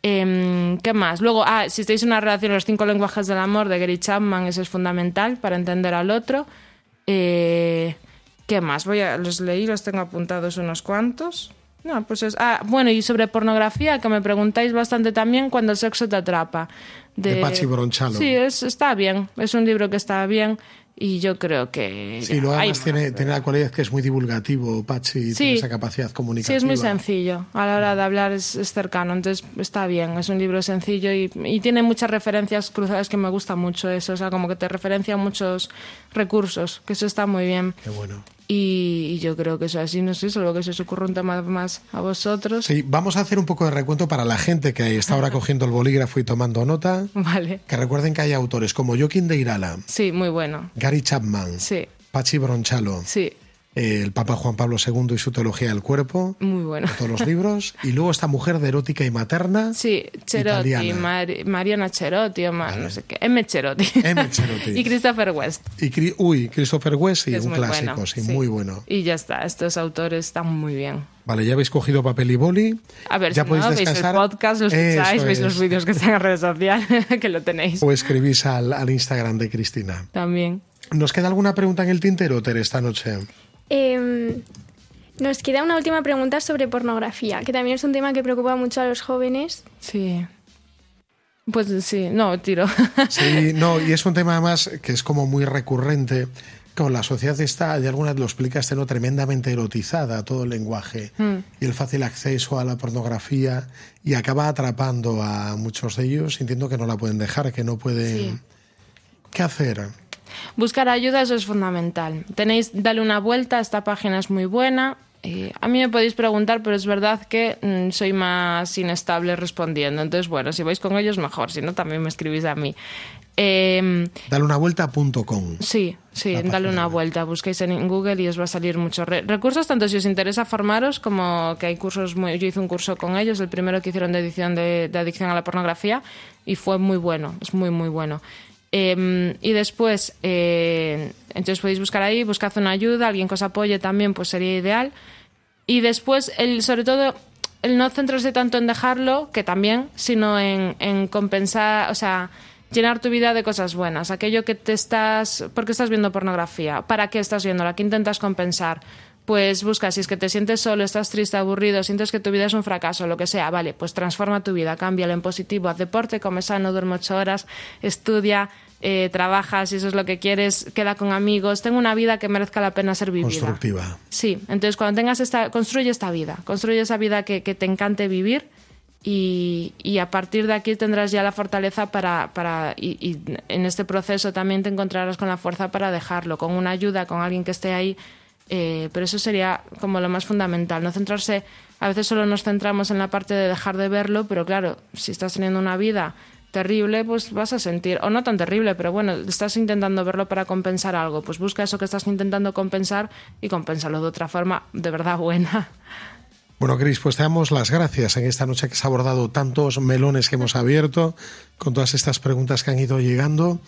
Em, ¿Qué más? Luego, ah, si estáis en una relación, los cinco lenguajes del amor de Gary Chapman, ese es fundamental para entender al otro. Eh, ¿Qué más? Voy a, los leí, los tengo apuntados unos cuantos. No, pues es. Ah, bueno, y sobre pornografía, que me preguntáis bastante también cuando el sexo te atrapa. De Pachi Bronchalo. Sí, es, está bien. Es un libro que está bien y yo creo que. Sí, hay además más. tiene, tiene la cualidad que es muy divulgativo, Pachi, y Sí. tiene esa capacidad Sí, comunicativa. es muy sencillo. A la hora de hablar es, es cercano, entonces está bien. Es un libro sencillo y, y tiene muchas referencias cruzadas que me gusta mucho eso. O sea, como que te referencia a muchos recursos, que eso está muy bien. Qué bueno. Y, y yo creo que eso así, no sé, solo que se os ocurra un tema más a vosotros. Sí, vamos a hacer un poco de recuento para la gente que está ahora [laughs] cogiendo el bolígrafo y tomando nota. Vale. Que recuerden que hay autores como Joaquín de Irala, Sí, muy bueno. Gary Chapman, Sí, Pachi Bronchalo, sí, eh, el Papa Juan Pablo II y su teología del cuerpo, muy bueno. todos los libros, y luego esta mujer de erótica y materna, Sí, Cherotti. Mari- Mariana Cherotti, o no sé qué, M. Cherotti. M. Cherotti. [laughs] y Christopher West. y Cri- uy, Christopher West, y que es un clásico, bueno, sí, muy bueno. Y ya está, estos autores están muy bien. Vale, ya habéis cogido papel y boli. A ver, ya si podéis no, veis el descansar. podcast, lo escucháis, veis los vídeos que están en redes sociales, [laughs] que lo tenéis O escribís al, al Instagram de Cristina. también. ¿Nos queda alguna pregunta en el tintero, Tere, esta noche? Em, nos queda una última pregunta sobre pornografía, que también es un tema que preocupa mucho a los jóvenes. Sí. Pues sí, no, tiro. [laughs] Sí, no, y es un tema además que es como muy recurrente. Con la sociedad está, de alguna vez lo explicas, ¿no? tremendamente erotizada todo el lenguaje Mm. y el fácil acceso a la pornografía y acaba atrapando a muchos de ellos sintiendo que no la pueden dejar, que no pueden... Sí. ¿Qué hacer? Buscar ayuda, eso es fundamental. Tenéis, dale una vuelta, esta página es muy buena. Eh, a mí me podéis preguntar, pero es verdad que mm, soy más inestable respondiendo. Entonces, bueno, si vais con ellos, mejor. Si no, también me escribís a mí. Eh, Dale una vuelta.com. Sí, sí, dale una web. vuelta, busquéis en Google y os va a salir muchos re- recursos, tanto si os interesa formaros como que hay cursos muy... Yo hice un curso con ellos, el primero que hicieron de edición de, de adicción a la pornografía y fue muy bueno, es muy, muy bueno. Eh, y después, eh, entonces podéis buscar ahí, buscad una ayuda, alguien que os apoye también, pues sería ideal. Y después, el, sobre todo, el no centrarse tanto en dejarlo, que también, sino en, en compensar, o sea, llenar tu vida de cosas buenas. Aquello que te estás. ¿Por qué estás viendo pornografía? ¿Para qué estás viéndola? ¿Qué intentas compensar? Pues busca, si es que te sientes solo, estás triste, aburrido, sientes que tu vida es un fracaso, lo que sea, vale, pues transforma tu vida, cámbiala en positivo, haz deporte, come sano, duerme ocho horas, estudia, eh, trabaja, si eso es lo que quieres, queda con amigos, tengo una vida que merezca la pena ser vivida. Constructiva. Sí, entonces cuando tengas esta, construye esta vida, construye esa vida que, que te encante vivir y, y a partir de aquí tendrás ya la fortaleza para, para y, y en este proceso también te encontrarás con la fuerza para dejarlo, con una ayuda, con alguien que esté ahí, eh, pero eso sería como lo más fundamental, no centrarse, a veces solo nos centramos en la parte de dejar de verlo, pero claro, si estás teniendo una vida terrible, pues vas a sentir, o no tan terrible, pero bueno, estás intentando verlo para compensar algo, pues busca eso que estás intentando compensar y compénsalo de otra forma de verdad buena. Bueno, Cris, pues te damos las gracias en esta noche que se ha abordado tantos melones que hemos abierto, con todas estas preguntas que han ido llegando.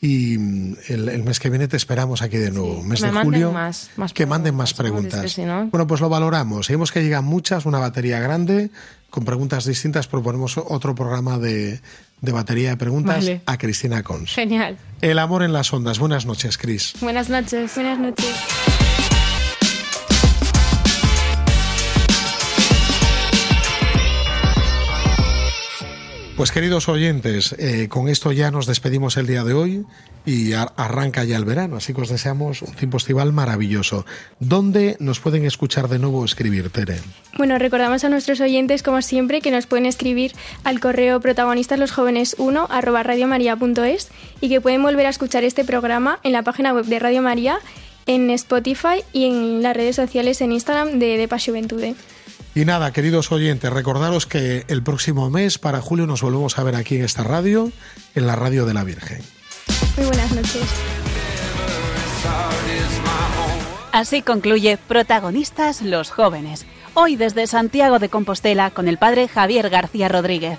Y mm, el, el mes que viene te esperamos aquí de nuevo. mes me de julio. más- más que manden más preguntas. que si no- Bueno, pues lo valoramos. Seguimos que llegan muchas, una batería grande, con preguntas distintas. Proponemos otro programa de, de batería de preguntas Vale. a Cristina Cons. Genial. El amor en las ondas. Buenas noches, Cris. Buenas noches. Buenas noches. Pues queridos oyentes, eh, con esto ya nos despedimos el día de hoy y ar- arranca ya el verano, así que os deseamos un tiempo estival maravilloso. ¿Dónde nos pueden escuchar de nuevo escribir, Tere? Bueno, recordamos a nuestros oyentes, como siempre, que nos pueden escribir al correo protagonistas los jóvenes 1 arroba radiomaria.es y que pueden volver a escuchar este programa en la página web de Radio María, en Spotify y en las redes sociales en Instagram de Depa Juventude. Y nada, queridos oyentes, recordaros que el próximo mes, para julio, nos volvemos a ver aquí en esta radio, en la Radio de la Virgen. Muy buenas noches. Así concluye Protagonistas los jóvenes. Hoy desde Santiago de Compostela con el padre Javier García Rodríguez.